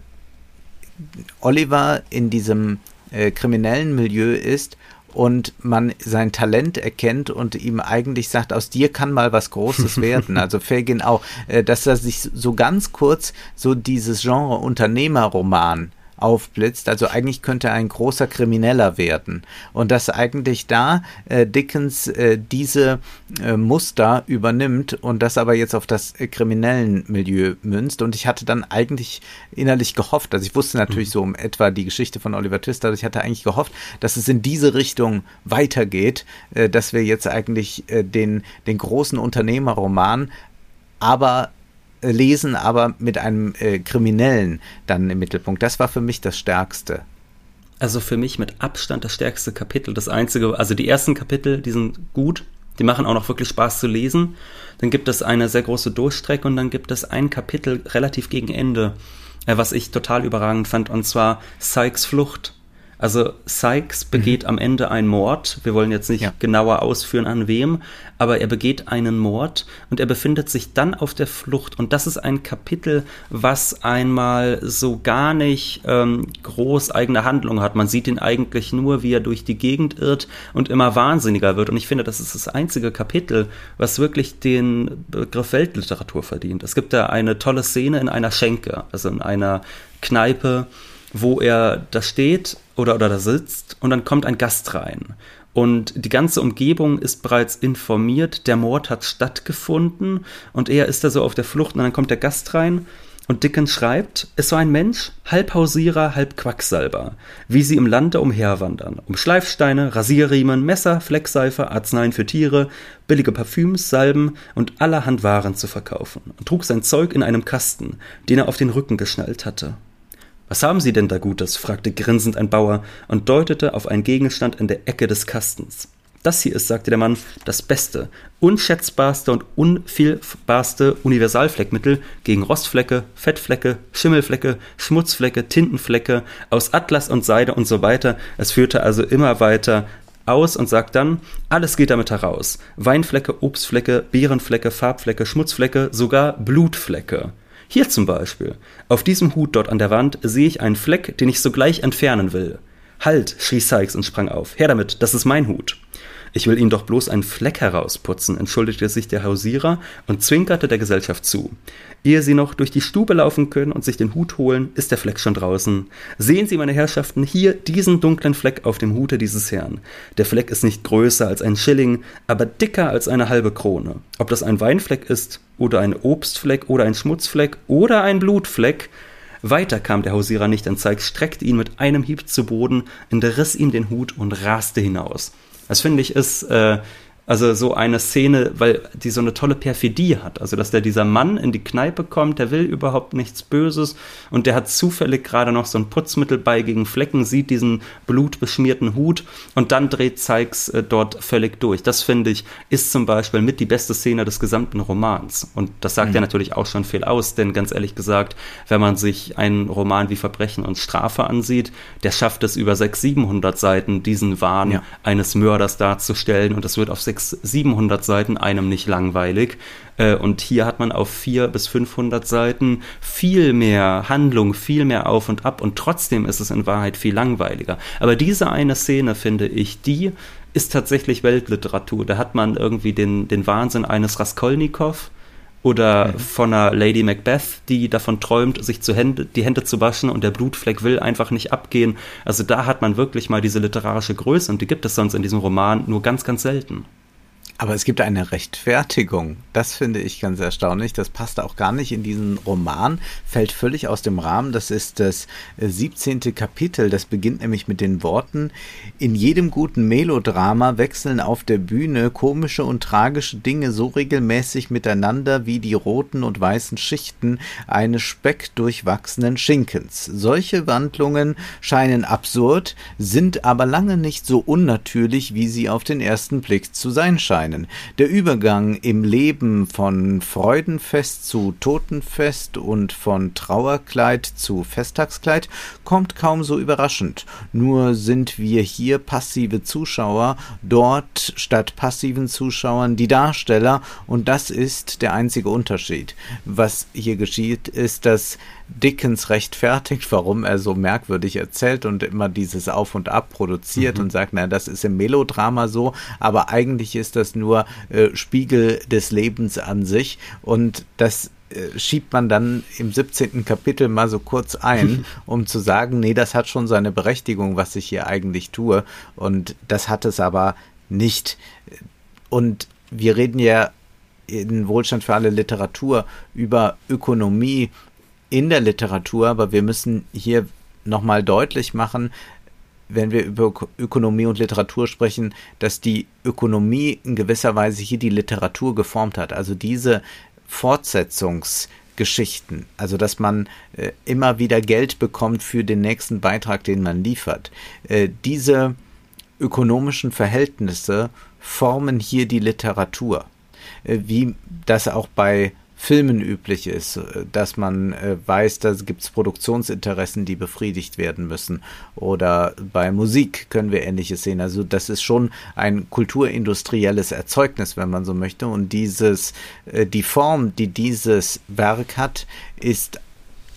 Oliver in diesem äh, kriminellen Milieu ist und man sein Talent erkennt und ihm eigentlich sagt, aus dir kann mal was Großes werden. Also Fagin auch, äh, dass er sich so ganz kurz so dieses Genre Unternehmerroman aufblitzt. Also eigentlich könnte er ein großer Krimineller werden. Und dass eigentlich da äh, Dickens äh, diese äh, Muster übernimmt und das aber jetzt auf das äh, kriminellen Milieu münzt. Und ich hatte dann eigentlich innerlich gehofft, also ich wusste natürlich mhm. so um etwa die Geschichte von Oliver Twist, also ich hatte eigentlich gehofft, dass es in diese Richtung weitergeht, äh, dass wir jetzt eigentlich äh, den, den großen Unternehmerroman aber lesen, aber mit einem äh, Kriminellen dann im Mittelpunkt. Das war für mich das Stärkste. Also für mich mit Abstand das stärkste Kapitel. Das einzige, also die ersten Kapitel, die sind gut. Die machen auch noch wirklich Spaß zu lesen. Dann gibt es eine sehr große Durchstrecke und dann gibt es ein Kapitel relativ gegen Ende, äh, was ich total überragend fand, und zwar Sykes Flucht. Also Sykes begeht mhm. am Ende einen Mord. Wir wollen jetzt nicht ja. genauer ausführen, an wem, aber er begeht einen Mord und er befindet sich dann auf der Flucht. Und das ist ein Kapitel, was einmal so gar nicht ähm, groß eigene Handlung hat. Man sieht ihn eigentlich nur, wie er durch die Gegend irrt und immer wahnsinniger wird. Und ich finde, das ist das einzige Kapitel, was wirklich den Begriff Weltliteratur verdient. Es gibt da eine tolle Szene in einer Schenke, also in einer Kneipe, wo er da steht oder, oder da sitzt und dann kommt ein Gast rein. Und die ganze Umgebung ist bereits informiert, der Mord hat stattgefunden und er ist da so auf der Flucht und dann kommt der Gast rein und Dickens schreibt, es war ein Mensch, halb Hausierer, halb Quacksalber, wie sie im Lande umherwandern, um Schleifsteine, Rasierriemen, Messer, Fleckseife, Arzneien für Tiere, billige Parfüms, Salben und allerhand Waren zu verkaufen und trug sein Zeug in einem Kasten, den er auf den Rücken geschnallt hatte. Was haben Sie denn da Gutes? fragte grinsend ein Bauer und deutete auf einen Gegenstand in der Ecke des Kastens. Das hier ist, sagte der Mann, das beste, unschätzbarste und unfehlbarste Universalfleckmittel gegen Rostflecke, Fettflecke, Schimmelflecke, Schmutzflecke, Tintenflecke aus Atlas und Seide und so weiter. Es führte also immer weiter aus und sagt dann, alles geht damit heraus. Weinflecke, Obstflecke, Beerenflecke, Farbflecke, Schmutzflecke, sogar Blutflecke. Hier zum Beispiel. Auf diesem Hut dort an der Wand sehe ich einen Fleck, den ich sogleich entfernen will. Halt, schrie Sykes und sprang auf. Her damit, das ist mein Hut. Ich will Ihnen doch bloß einen Fleck herausputzen, entschuldigte sich der Hausierer und zwinkerte der Gesellschaft zu. Ehe Sie noch durch die Stube laufen können und sich den Hut holen, ist der Fleck schon draußen. Sehen Sie, meine Herrschaften, hier diesen dunklen Fleck auf dem Hute dieses Herrn. Der Fleck ist nicht größer als ein Schilling, aber dicker als eine halbe Krone. Ob das ein Weinfleck ist, oder ein Obstfleck, oder ein Schmutzfleck, oder ein Blutfleck, weiter kam der Hausierer nicht, denn Zeig streckte ihn mit einem Hieb zu Boden, entriss ihm den Hut und raste hinaus. Das finde ich ist äh, also so eine Szene, weil die so eine tolle Perfidie hat. Also dass der dieser Mann in die Kneipe kommt, der will überhaupt nichts Böses und der hat zufällig gerade noch so ein Putzmittel bei gegen Flecken, sieht diesen blutbeschmierten Hut und dann dreht Sykes äh, dort völlig durch. Das finde ich ist zum Beispiel mit die beste Szene des gesamten Romans. Und das sagt mhm. ja natürlich auch schon viel aus, denn ganz ehrlich gesagt, wenn man sich einen Roman wie Verbrechen und Strafe ansieht, der schafft es über 600, 700 Seiten, diesen Wahn ja. eines Mörders darzustellen und das wird auf 600, 700 Seiten einem nicht langweilig. Äh, und hier hat man auf 400 bis 500 Seiten viel mehr Handlung, viel mehr auf und ab und trotzdem ist es in Wahrheit viel langweiliger. Aber diese eine Szene, finde ich, die ist tatsächlich Weltliteratur. Da hat man irgendwie den, den Wahnsinn eines Raskolnikow oder mhm. von einer Lady Macbeth, die davon träumt, sich zu Hände, die Hände zu waschen und der Blutfleck will einfach nicht abgehen. Also da hat man wirklich mal diese literarische Größe und die gibt es sonst in diesem Roman nur ganz, ganz selten. Aber es gibt eine Rechtfertigung. Das finde ich ganz erstaunlich. Das passt auch gar nicht in diesen Roman, fällt völlig aus dem Rahmen. Das ist das 17. Äh, Kapitel. Das beginnt nämlich mit den Worten, in jedem guten Melodrama wechseln auf der Bühne komische und tragische Dinge so regelmäßig miteinander wie die roten und weißen Schichten eines speckdurchwachsenen Schinkens. Solche Wandlungen scheinen absurd, sind aber lange nicht so unnatürlich, wie sie auf den ersten Blick zu sein scheinen erscheinen. Der Übergang im Leben von Freudenfest zu Totenfest und von Trauerkleid zu Festtagskleid kommt kaum so überraschend. Nur sind wir hier passive Zuschauer, dort statt passiven Zuschauern die Darsteller und das ist der einzige Unterschied. Was hier geschieht, ist, dass Dickens rechtfertigt, warum er so merkwürdig erzählt und immer dieses Auf und Ab produziert mhm. und sagt, na, das ist im Melodrama so, aber eigentlich ist das nur äh, Spiegel des Lebens an sich und das äh, schiebt man dann im 17. Kapitel mal so kurz ein, um zu sagen, nee, das hat schon seine Berechtigung, was ich hier eigentlich tue. Und das hat es aber nicht. Und wir reden ja in Wohlstand für alle Literatur über Ökonomie in der Literatur, aber wir müssen hier nochmal deutlich machen, wenn wir über Ökonomie und Literatur sprechen, dass die Ökonomie in gewisser Weise hier die Literatur geformt hat. Also diese Fortsetzungsgeschichten, also dass man äh, immer wieder Geld bekommt für den nächsten Beitrag, den man liefert. Äh, diese ökonomischen Verhältnisse formen hier die Literatur, äh, wie das auch bei Filmen üblich ist, äh, dass man äh, weiß, da gibt es Produktionsinteressen, die befriedigt werden müssen. Oder bei Musik können wir ähnliches sehen. Also das ist schon ein kulturindustrielles Erzeugnis, wenn man so möchte. Und dieses, äh, die Form, die dieses Werk hat, ist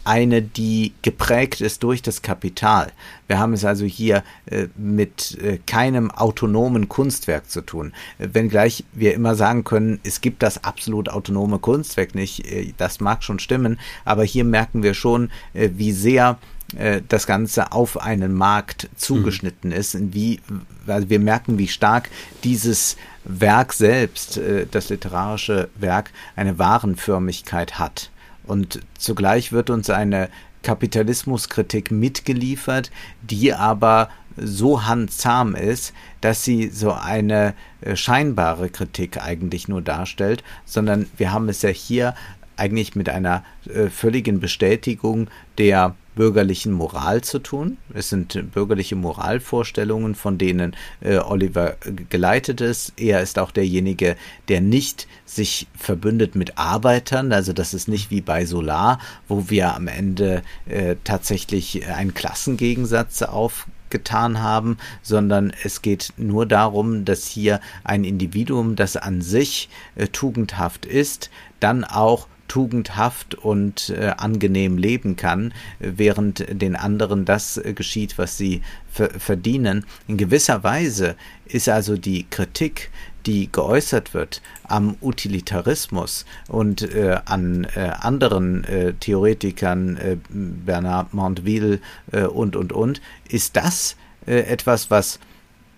eine, die geprägt ist durch das Kapital. Wir haben es also hier äh, mit äh, keinem autonomen Kunstwerk zu tun. Äh, wenngleich wir immer sagen können, es gibt das absolut autonome Kunstwerk nicht. Äh, das mag schon stimmen, aber hier merken wir schon, äh, wie sehr äh, das Ganze auf einen Markt zugeschnitten mhm. ist. Wie, also wir merken, wie stark dieses Werk selbst, das literarische Werk, eine Warenförmigkeit hat. Und zugleich wird uns eine Kapitalismuskritik mitgeliefert, die aber so handzahm ist, dass sie so eine äh, scheinbare Kritik eigentlich nur darstellt, sondern wir haben es ja hier eigentlich mit einer äh, völligen Bestätigung der bürgerlichen Moral zu tun. Es sind bürgerliche Moralvorstellungen, von denen äh, Oliver geleitet ist. Er ist auch derjenige, der nicht sich verbündet mit Arbeitern. Also das ist nicht wie bei Solar, wo wir am Ende äh, tatsächlich einen Klassengegensatz aufgetan haben, sondern es geht nur darum, dass hier ein Individuum, das an sich äh, tugendhaft ist, dann auch tugendhaft und äh, angenehm leben kann, während den anderen das äh, geschieht, was sie verdienen. In gewisser Weise ist also die Kritik, die geäußert wird am Utilitarismus und äh, an äh, anderen äh, Theoretikern, äh, Bernard Montville und, und, und, ist das etwas, was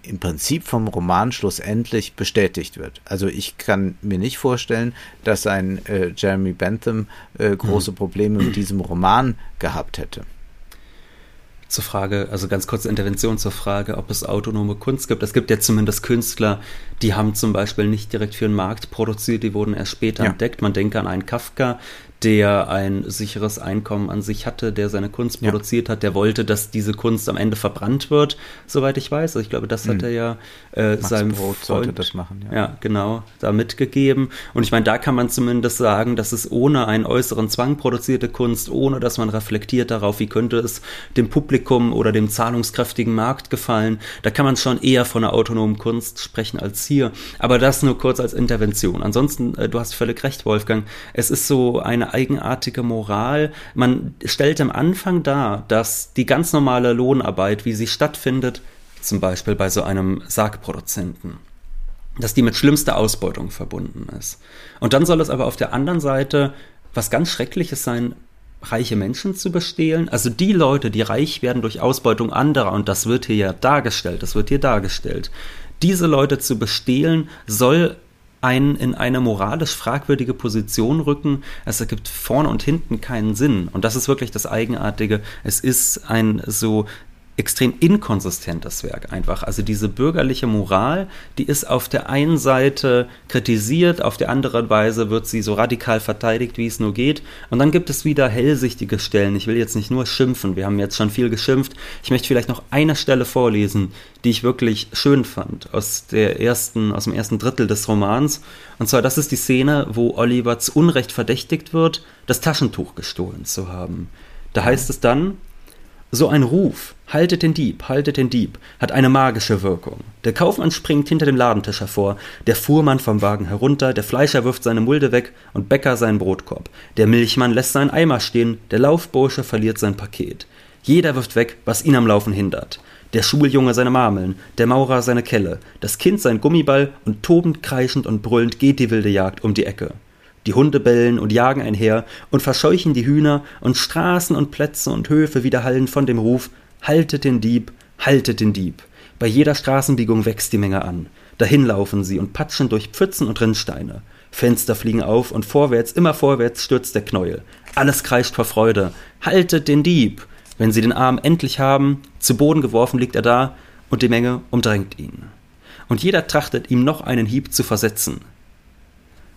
im Prinzip vom Roman schlussendlich bestätigt wird. Also ich kann mir nicht vorstellen, dass ein äh, Jeremy Bentham äh, große mhm. Probleme mit diesem Roman gehabt hätte. Zur Frage, also ganz kurze Intervention zur Frage, ob es autonome Kunst gibt. Es gibt ja zumindest Künstler, die haben zum Beispiel nicht direkt für den Markt produziert, die wurden erst später ja. entdeckt. Man denke an einen Kafka, der ein sicheres Einkommen an sich hatte, der seine Kunst ja. produziert hat, der wollte, dass diese Kunst am Ende verbrannt wird, soweit ich weiß. Also ich glaube, das hm. hat er ja äh, Max seinem Brot Freund, das machen. Ja. ja, genau, da mitgegeben. Und ich meine, da kann man zumindest sagen, dass es ohne einen äußeren Zwang produzierte Kunst, ohne dass man reflektiert darauf, wie könnte es dem Publikum oder dem zahlungskräftigen Markt gefallen, da kann man schon eher von einer autonomen Kunst sprechen als hier. Aber das nur kurz als Intervention. Ansonsten, äh, du hast völlig recht, Wolfgang. Es ist so eine eigenartige Moral. Man stellt am Anfang dar, dass die ganz normale Lohnarbeit, wie sie stattfindet, zum Beispiel bei so einem Sargproduzenten, dass die mit schlimmster Ausbeutung verbunden ist. Und dann soll es aber auf der anderen Seite was ganz Schreckliches sein, reiche Menschen zu bestehlen. Also die Leute, die reich werden durch Ausbeutung anderer, und das wird hier ja dargestellt, das wird hier dargestellt. Diese Leute zu bestehlen, soll einen in eine moralisch fragwürdige Position rücken. Es ergibt vorne und hinten keinen Sinn. Und das ist wirklich das Eigenartige. Es ist ein so extrem inkonsistentes Werk einfach. Also diese bürgerliche Moral, die ist auf der einen Seite kritisiert, auf der anderen Weise wird sie so radikal verteidigt, wie es nur geht. Und dann gibt es wieder hellsichtige Stellen. Ich will jetzt nicht nur schimpfen, wir haben jetzt schon viel geschimpft. Ich möchte vielleicht noch eine Stelle vorlesen, die ich wirklich schön fand aus der ersten, aus dem ersten Drittel des Romans. Und zwar, das ist die Szene, wo Oliver zu Unrecht verdächtigt wird, das Taschentuch gestohlen zu haben. Da heißt es dann, so ein Ruf, haltet den Dieb, haltet den Dieb, hat eine magische Wirkung. Der Kaufmann springt hinter dem Ladentisch hervor, der Fuhrmann vom Wagen herunter, der Fleischer wirft seine Mulde weg und Bäcker seinen Brotkorb. Der Milchmann lässt seinen Eimer stehen, der Laufbursche verliert sein Paket. Jeder wirft weg, was ihn am Laufen hindert. Der Schuljunge seine Marmeln, der Maurer seine Kelle, das Kind sein Gummiball und tobend, kreischend und brüllend geht die wilde Jagd um die Ecke. Die Hunde bellen und jagen einher und verscheuchen die Hühner, und Straßen und Plätze und Höfe widerhallen von dem Ruf Haltet den Dieb, haltet den Dieb. Bei jeder Straßenbiegung wächst die Menge an. Dahin laufen sie und patschen durch Pfützen und Rinnsteine. Fenster fliegen auf und vorwärts, immer vorwärts stürzt der Knäuel. Alles kreischt vor Freude. Haltet den Dieb! Wenn sie den Arm endlich haben, zu Boden geworfen liegt er da, und die Menge umdrängt ihn. Und jeder trachtet, ihm noch einen Hieb zu versetzen.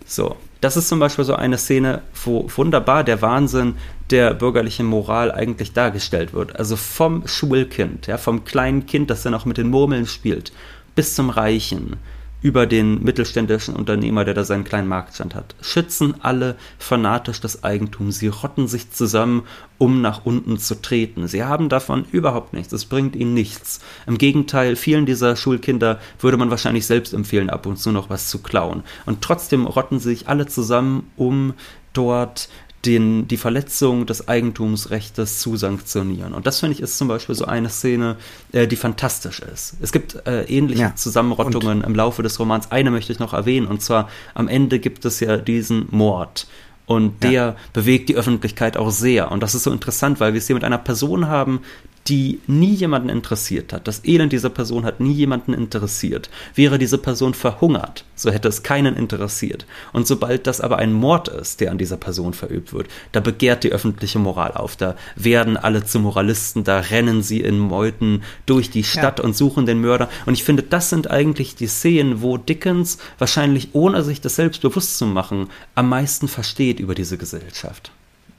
So, das ist zum Beispiel so eine Szene, wo wunderbar der Wahnsinn der bürgerlichen Moral eigentlich dargestellt wird. Also vom Schulkind, ja, vom kleinen Kind, das dann auch mit den Murmeln spielt, bis zum Reichen, über den mittelständischen Unternehmer, der da seinen kleinen Marktstand hat. Schützen alle fanatisch das Eigentum. Sie rotten sich zusammen, um nach unten zu treten. Sie haben davon überhaupt nichts. Es bringt ihnen nichts. Im Gegenteil, vielen dieser Schulkinder würde man wahrscheinlich selbst empfehlen, ab und zu noch was zu klauen. Und trotzdem rotten sich alle zusammen, um dort den, die Verletzung des Eigentumsrechts zu sanktionieren. Und das finde ich ist zum Beispiel so eine Szene, äh, die fantastisch ist. Es gibt äh, ähnliche ja. Zusammenrottungen und? im Laufe des Romans. Eine möchte ich noch erwähnen, und zwar am Ende gibt es ja diesen Mord. Und der ja. bewegt die Öffentlichkeit auch sehr. Und das ist so interessant, weil wir es hier mit einer Person haben, die nie jemanden interessiert hat. Das Elend dieser Person hat nie jemanden interessiert. Wäre diese Person verhungert, so hätte es keinen interessiert. Und sobald das aber ein Mord ist, der an dieser Person verübt wird, da begehrt die öffentliche Moral auf. Da werden alle zu Moralisten, da rennen sie in Meuten durch die Stadt ja. und suchen den Mörder. Und ich finde, das sind eigentlich die Szenen, wo Dickens wahrscheinlich ohne sich das selbst bewusst zu machen, am meisten versteht über diese Gesellschaft.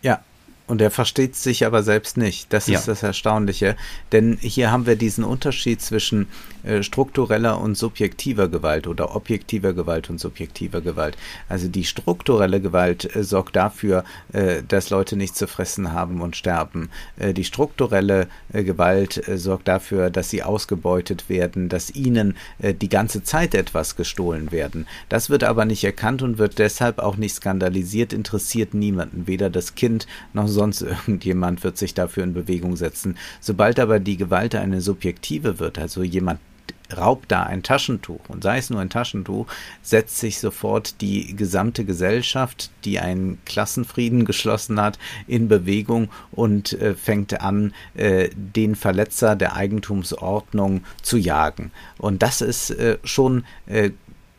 Ja, und er versteht sich aber selbst nicht. Das ja. ist das Erstaunliche. Denn hier haben wir diesen Unterschied zwischen äh, struktureller und subjektiver Gewalt oder objektiver Gewalt und subjektiver Gewalt. Also die strukturelle Gewalt äh, sorgt dafür, äh, dass Leute nichts zu fressen haben und sterben. Äh, die strukturelle äh, Gewalt äh, sorgt dafür, dass sie ausgebeutet werden, dass ihnen die ganze Zeit etwas gestohlen werden. Das wird aber nicht erkannt und wird deshalb auch nicht skandalisiert, interessiert niemanden, weder das Kind noch sonst irgendjemand wird sich dafür in Bewegung setzen. Sobald aber die Gewalt eine subjektive wird, also jemand raubt da ein Taschentuch und sei es nur ein Taschentuch, setzt sich sofort die gesamte Gesellschaft, die einen Klassenfrieden geschlossen hat, in Bewegung und äh, fängt an, äh, den Verletzer der Eigentumsordnung zu jagen. Und das ist äh, schon äh,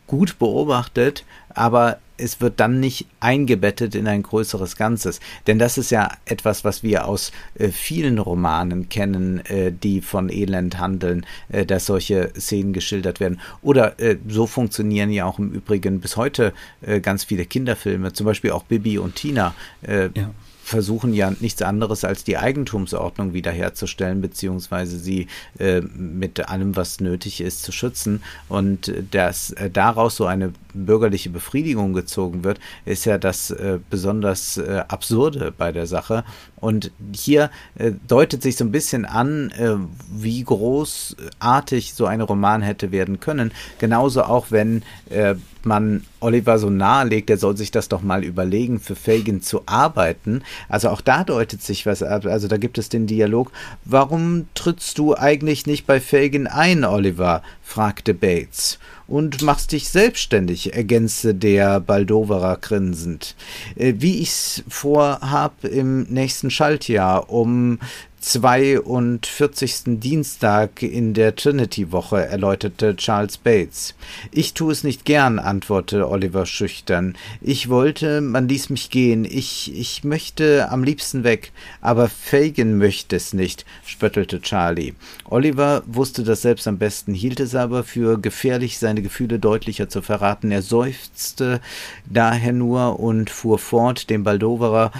gut beobachtet, aber es wird dann nicht eingebettet in ein größeres Ganzes. Denn das ist ja etwas, was wir aus äh, vielen Romanen kennen, äh, die von Elend handeln, äh, dass solche Szenen geschildert werden. Oder äh, so funktionieren ja auch im Übrigen bis heute äh, ganz viele Kinderfilme, zum Beispiel auch Bibi und Tina. Äh, ja versuchen ja nichts anderes als die Eigentumsordnung wiederherzustellen, beziehungsweise sie äh, mit allem, was nötig ist, zu schützen. Und dass äh, daraus so eine bürgerliche Befriedigung gezogen wird, ist ja das äh, besonders äh, Absurde bei der Sache. Und hier äh, deutet sich so ein bisschen an, äh, wie großartig so ein Roman hätte werden können. Genauso auch, wenn äh, man Oliver so nahelegt, er soll sich das doch mal überlegen, für Fagin zu arbeiten. Also auch da deutet sich was ab. Also da gibt es den Dialog, warum trittst du eigentlich nicht bei Fagin ein, Oliver? Fragte Bates und machst dich selbstständig, ergänzte der Baldoverer grinsend. Äh, wie ich's vorhab im nächsten Schaltjahr, um 42. Dienstag in der Trinity-Woche, erläuterte Charles Bates. Ich tue es nicht gern, antwortete Oliver schüchtern. Ich wollte, man ließ mich gehen. Ich, ich möchte am liebsten weg. Aber Fagin möchte es nicht, spöttelte Charlie. Oliver wusste das selbst am besten, hielt es aber für gefährlich, seine Gefühle deutlicher zu verraten. Er seufzte daher nur und fuhr fort, dem Baldoverer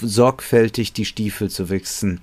sorgfältig die Stiefel zu wichsen.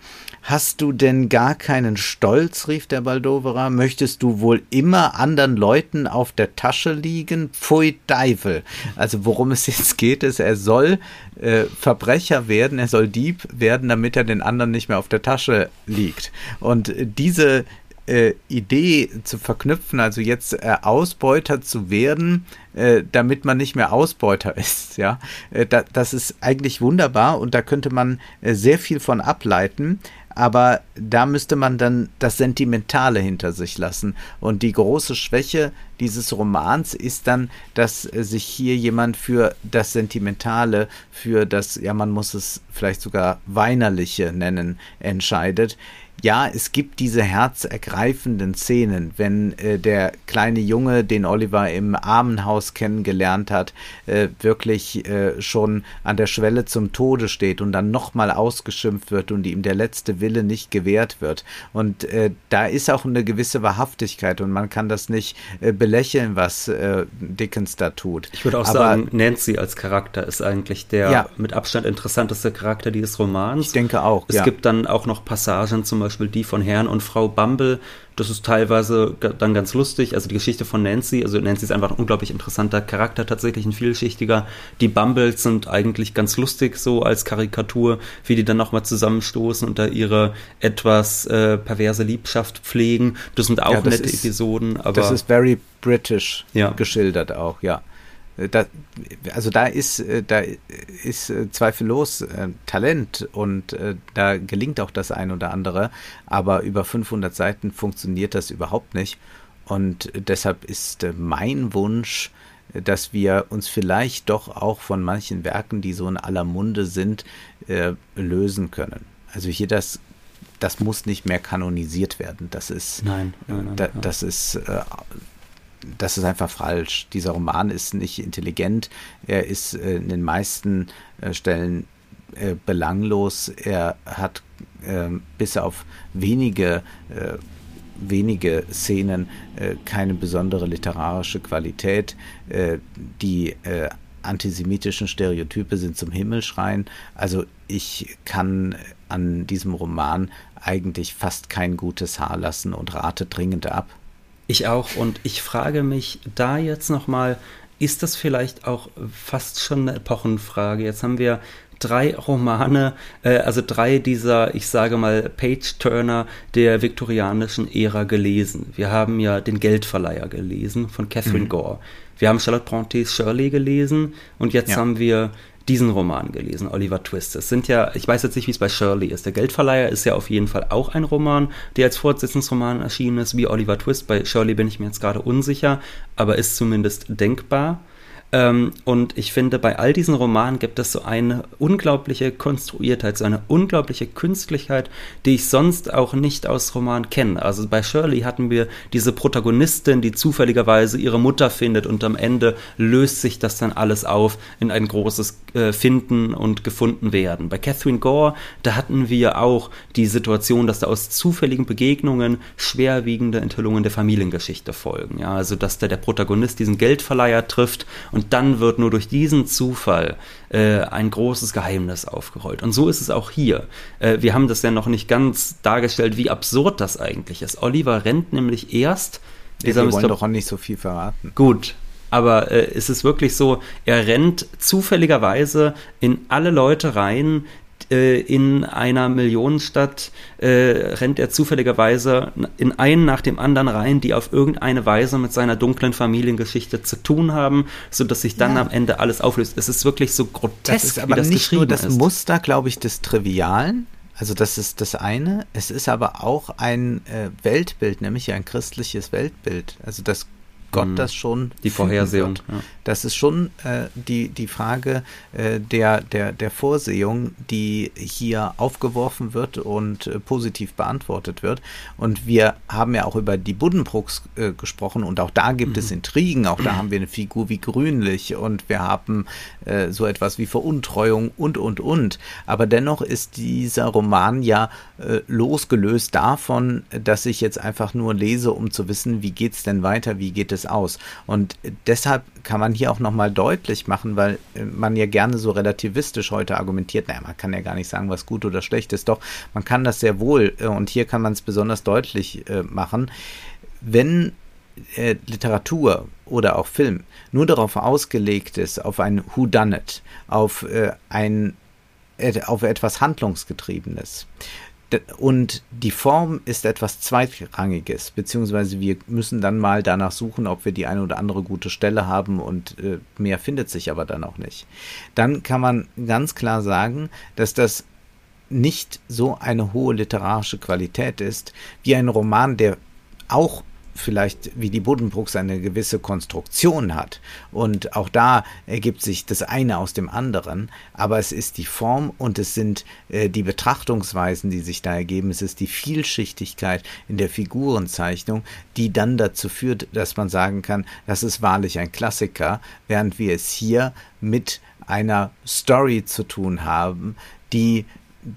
Hast du denn gar keinen Stolz? rief der Baldoverer. Möchtest du wohl immer anderen Leuten auf der Tasche liegen? Pfui Teufel. Also worum es jetzt geht, ist, er soll äh, Verbrecher werden, er soll Dieb werden, damit er den anderen nicht mehr auf der Tasche liegt. Und diese äh, Idee zu verknüpfen, also jetzt äh, Ausbeuter zu werden, äh, damit man nicht mehr Ausbeuter ist, ja, äh, da, das ist eigentlich wunderbar und da könnte man äh, sehr viel von ableiten aber da müsste man dann das Sentimentale hinter sich lassen. Und die große Schwäche dieses Romans ist dann, dass sich hier jemand für das Sentimentale, für das, ja, man muss es vielleicht sogar Weinerliche nennen, entscheidet ja, es gibt diese herzergreifenden Szenen, wenn äh, der kleine Junge, den Oliver im Armenhaus kennengelernt hat, äh, wirklich äh, schon an der Schwelle zum Tode steht und dann nochmal ausgeschimpft wird und ihm der letzte Wille nicht gewährt wird. Und äh, da ist auch eine gewisse Wahrhaftigkeit und man kann das nicht äh, belächeln, was äh, Dickens da tut. Ich würde auch Aber, sagen, Nancy als Charakter ist eigentlich der ja, mit Abstand interessanteste Charakter dieses Romans. Ich denke auch. Es ja. gibt dann auch noch Passagen zum Beispiel die von Herrn und Frau Bumble. Das ist teilweise dann ganz lustig. Also die Geschichte von Nancy, also Nancy ist einfach ein unglaublich interessanter Charakter, tatsächlich ein vielschichtiger. Die Bumbles sind eigentlich ganz lustig so als Karikatur, wie die dann nochmal zusammenstoßen und da ihre etwas äh, perverse Liebschaft pflegen. Das sind auch ja, das nette ist, Episoden, aber. Das ist very British ja. geschildert auch, ja. Äh, da, also da ist, äh, da ist äh, zweifellos Talent und da gelingt auch das ein oder andere, aber über 500 Seiten funktioniert das überhaupt nicht. Und deshalb ist mein Wunsch, dass wir uns vielleicht doch auch von manchen Werken, die so in aller Munde sind, lösen können. Also hier das das muss nicht mehr kanonisiert werden. Das ist, nein, nein, nein da, das ist das ist einfach falsch. Dieser Roman ist nicht intelligent. Er ist äh, in den meisten äh, Stellen äh, belanglos. Er hat ähm, bis auf wenige wenige Szenen keine besondere literarische Qualität. die antisemitischen Stereotype sind zum Himmelschreien. Also ich kann an diesem Roman eigentlich fast kein gutes Haar lassen und rate dringend ab. Ich auch. Und ich frage mich da jetzt nochmal, ist das vielleicht auch fast schon eine Epochenfrage? Jetzt haben wir drei Romane, äh, also drei dieser, ich sage mal, Page-Turner der viktorianischen Ära gelesen. Wir haben ja den Geldverleiher gelesen von Catherine mhm. Gore. Wir haben Charlotte Brontes Shirley gelesen und jetzt ja. haben wir diesen Roman gelesen, Oliver Twist. Es sind ja, ich weiß jetzt nicht, wie es bei Shirley ist. Der Geldverleiher ist ja auf jeden Fall auch ein Roman, der als Fortsetzungsroman erschienen ist, wie Oliver Twist. Bei Shirley bin ich mir jetzt gerade unsicher, aber ist zumindest denkbar. Ähm, und ich finde, bei all diesen Romanen gibt es so eine unglaubliche Konstruiertheit, so eine unglaubliche Künstlichkeit, die ich sonst auch nicht aus Romanen kenne. Also bei Shirley hatten wir diese Protagonistin, die zufälligerweise ihre Mutter findet und am Ende löst sich das dann alles auf in ein großes äh, Finden und gefunden werden. Bei Catherine Gore, da hatten wir auch die Situation, dass da aus zufälligen Begegnungen schwerwiegende Enthüllungen der Familiengeschichte folgen. Ja, also dass da der Protagonist diesen Geldverleiher trifft und dann wird nur durch diesen Zufall äh, ein großes Geheimnis aufgerollt. Und so ist es auch hier. Äh, wir haben das ja noch nicht ganz dargestellt, wie absurd das eigentlich ist. Oliver rennt nämlich erst. Ja, wir wollen doch auch nicht so viel verraten. Gut, aber äh, ist es wirklich so, er rennt zufälligerweise in alle Leute rein, äh, in einer Millionenstadt äh, rennt er zufälligerweise in einen nach dem anderen rein, die auf irgendeine Weise mit seiner dunklen Familiengeschichte zu tun haben, sodass sich dann ja. am Ende alles auflöst. Es ist wirklich so grotesk, das ist aber wie das nicht nur das ist. Muster, glaube ich, des Trivialen. Also das ist das eine. Es ist aber auch ein äh, Weltbild, nämlich ein christliches Weltbild. Also das Gott mhm. das schon die Vorhersehung. Ja. Das ist schon äh, die, die Frage äh, der, der, der Vorsehung, die hier aufgeworfen wird und äh, positiv beantwortet wird. Und wir haben ja auch über die Buddenbrooks äh, gesprochen und auch da gibt mhm. es Intrigen, auch da haben wir eine Figur wie Grünlich und wir haben äh, so etwas wie Veruntreuung und, und, und. Aber dennoch ist dieser Roman ja äh, losgelöst davon, dass ich jetzt einfach nur lese, um zu wissen, wie geht es denn weiter, wie geht es aus. Und deshalb kann man hier auch nochmal deutlich machen, weil äh, man ja gerne so relativistisch heute argumentiert, naja, man kann ja gar nicht sagen, was gut oder schlecht ist. Doch, man kann das sehr wohl äh, und hier kann man es besonders deutlich äh, machen. Wenn Literatur oder auch Film nur darauf ausgelegt ist, auf ein Who Done It, auf ein auf etwas Handlungsgetriebenes, und die Form ist etwas Zweitrangiges, beziehungsweise wir müssen dann mal danach suchen, ob wir die eine oder andere gute Stelle haben und äh, mehr findet sich aber dann auch nicht. Dann kann man ganz klar sagen, dass das nicht so eine hohe literarische Qualität ist, wie ein Roman, der auch vielleicht wie die Buddenbrooks eine gewisse Konstruktion hat. Und auch da ergibt sich das eine aus dem anderen. Aber es ist die Form und es sind äh, die Betrachtungsweisen, die sich da ergeben. Es ist die Vielschichtigkeit in der Figurenzeichnung, die dann dazu führt, dass man sagen kann, das ist wahrlich ein Klassiker, während wir es hier mit einer Story zu tun haben, die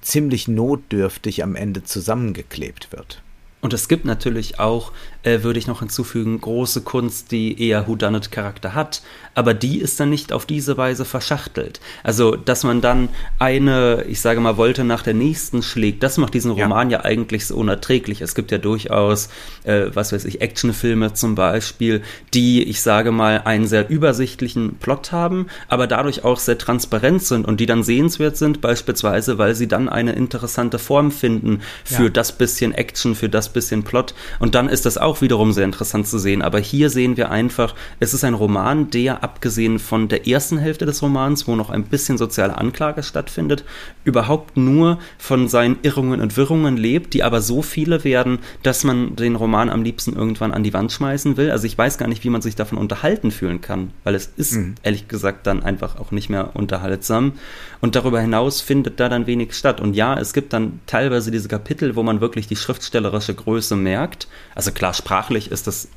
ziemlich notdürftig am Ende zusammengeklebt wird. Und es gibt natürlich auch äh, würde ich noch hinzufügen, große Kunst, die eher Whodunit-Charakter hat, aber die ist dann nicht auf diese Weise verschachtelt. Also, dass man dann eine, ich sage mal, Wolte nach der nächsten schlägt, das macht diesen Roman ja, ja eigentlich so unerträglich. Es gibt ja durchaus, äh, was weiß ich, Actionfilme zum Beispiel, die, ich sage mal, einen sehr übersichtlichen Plot haben, aber dadurch auch sehr transparent sind und die dann sehenswert sind, beispielsweise, weil sie dann eine interessante Form finden für ja. das bisschen Action, für das bisschen Plot. Und dann ist das auch auch wiederum sehr interessant zu sehen. Aber hier sehen wir einfach, es ist ein Roman, der abgesehen von der ersten Hälfte des Romans, wo noch ein bisschen soziale Anklage stattfindet, überhaupt nur von seinen Irrungen und Wirrungen lebt, die aber so viele werden, dass man den Roman am liebsten irgendwann an die Wand schmeißen will. Also ich weiß gar nicht, wie man sich davon unterhalten fühlen kann, weil es ist mhm. ehrlich gesagt dann einfach auch nicht mehr unterhaltsam. Und darüber hinaus findet da dann wenig statt. Und ja, es gibt dann teilweise diese Kapitel, wo man wirklich die schriftstellerische Größe merkt. Also klar, sprachlich ist das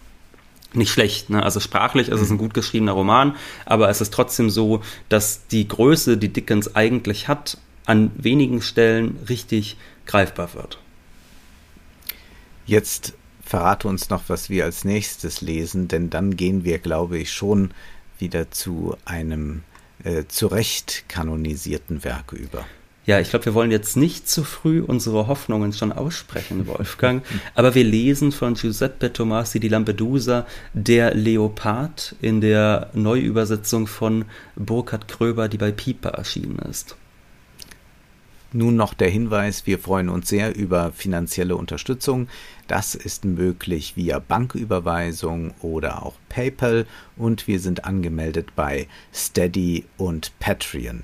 nicht schlecht. Ne? Also sprachlich ist es ein mhm. gut geschriebener Roman, aber es ist trotzdem so, dass die Größe, die Dickens eigentlich hat, an wenigen Stellen richtig greifbar wird. Jetzt verrate uns noch, was wir als nächstes lesen, denn dann gehen wir, glaube ich, schon wieder zu einem äh, zu Recht kanonisierten Werk über. Ja, ich glaube, wir wollen jetzt nicht zu früh unsere Hoffnungen schon aussprechen, Wolfgang. Aber wir lesen von Giuseppe Tomasi di Lampedusa Der Leopard in der Neuübersetzung von Burkhard Kröber, die bei Pipa erschienen ist. Nun noch der Hinweis, wir freuen uns sehr über finanzielle Unterstützung. Das ist möglich via Banküberweisung oder auch PayPal und wir sind angemeldet bei Steady und Patreon.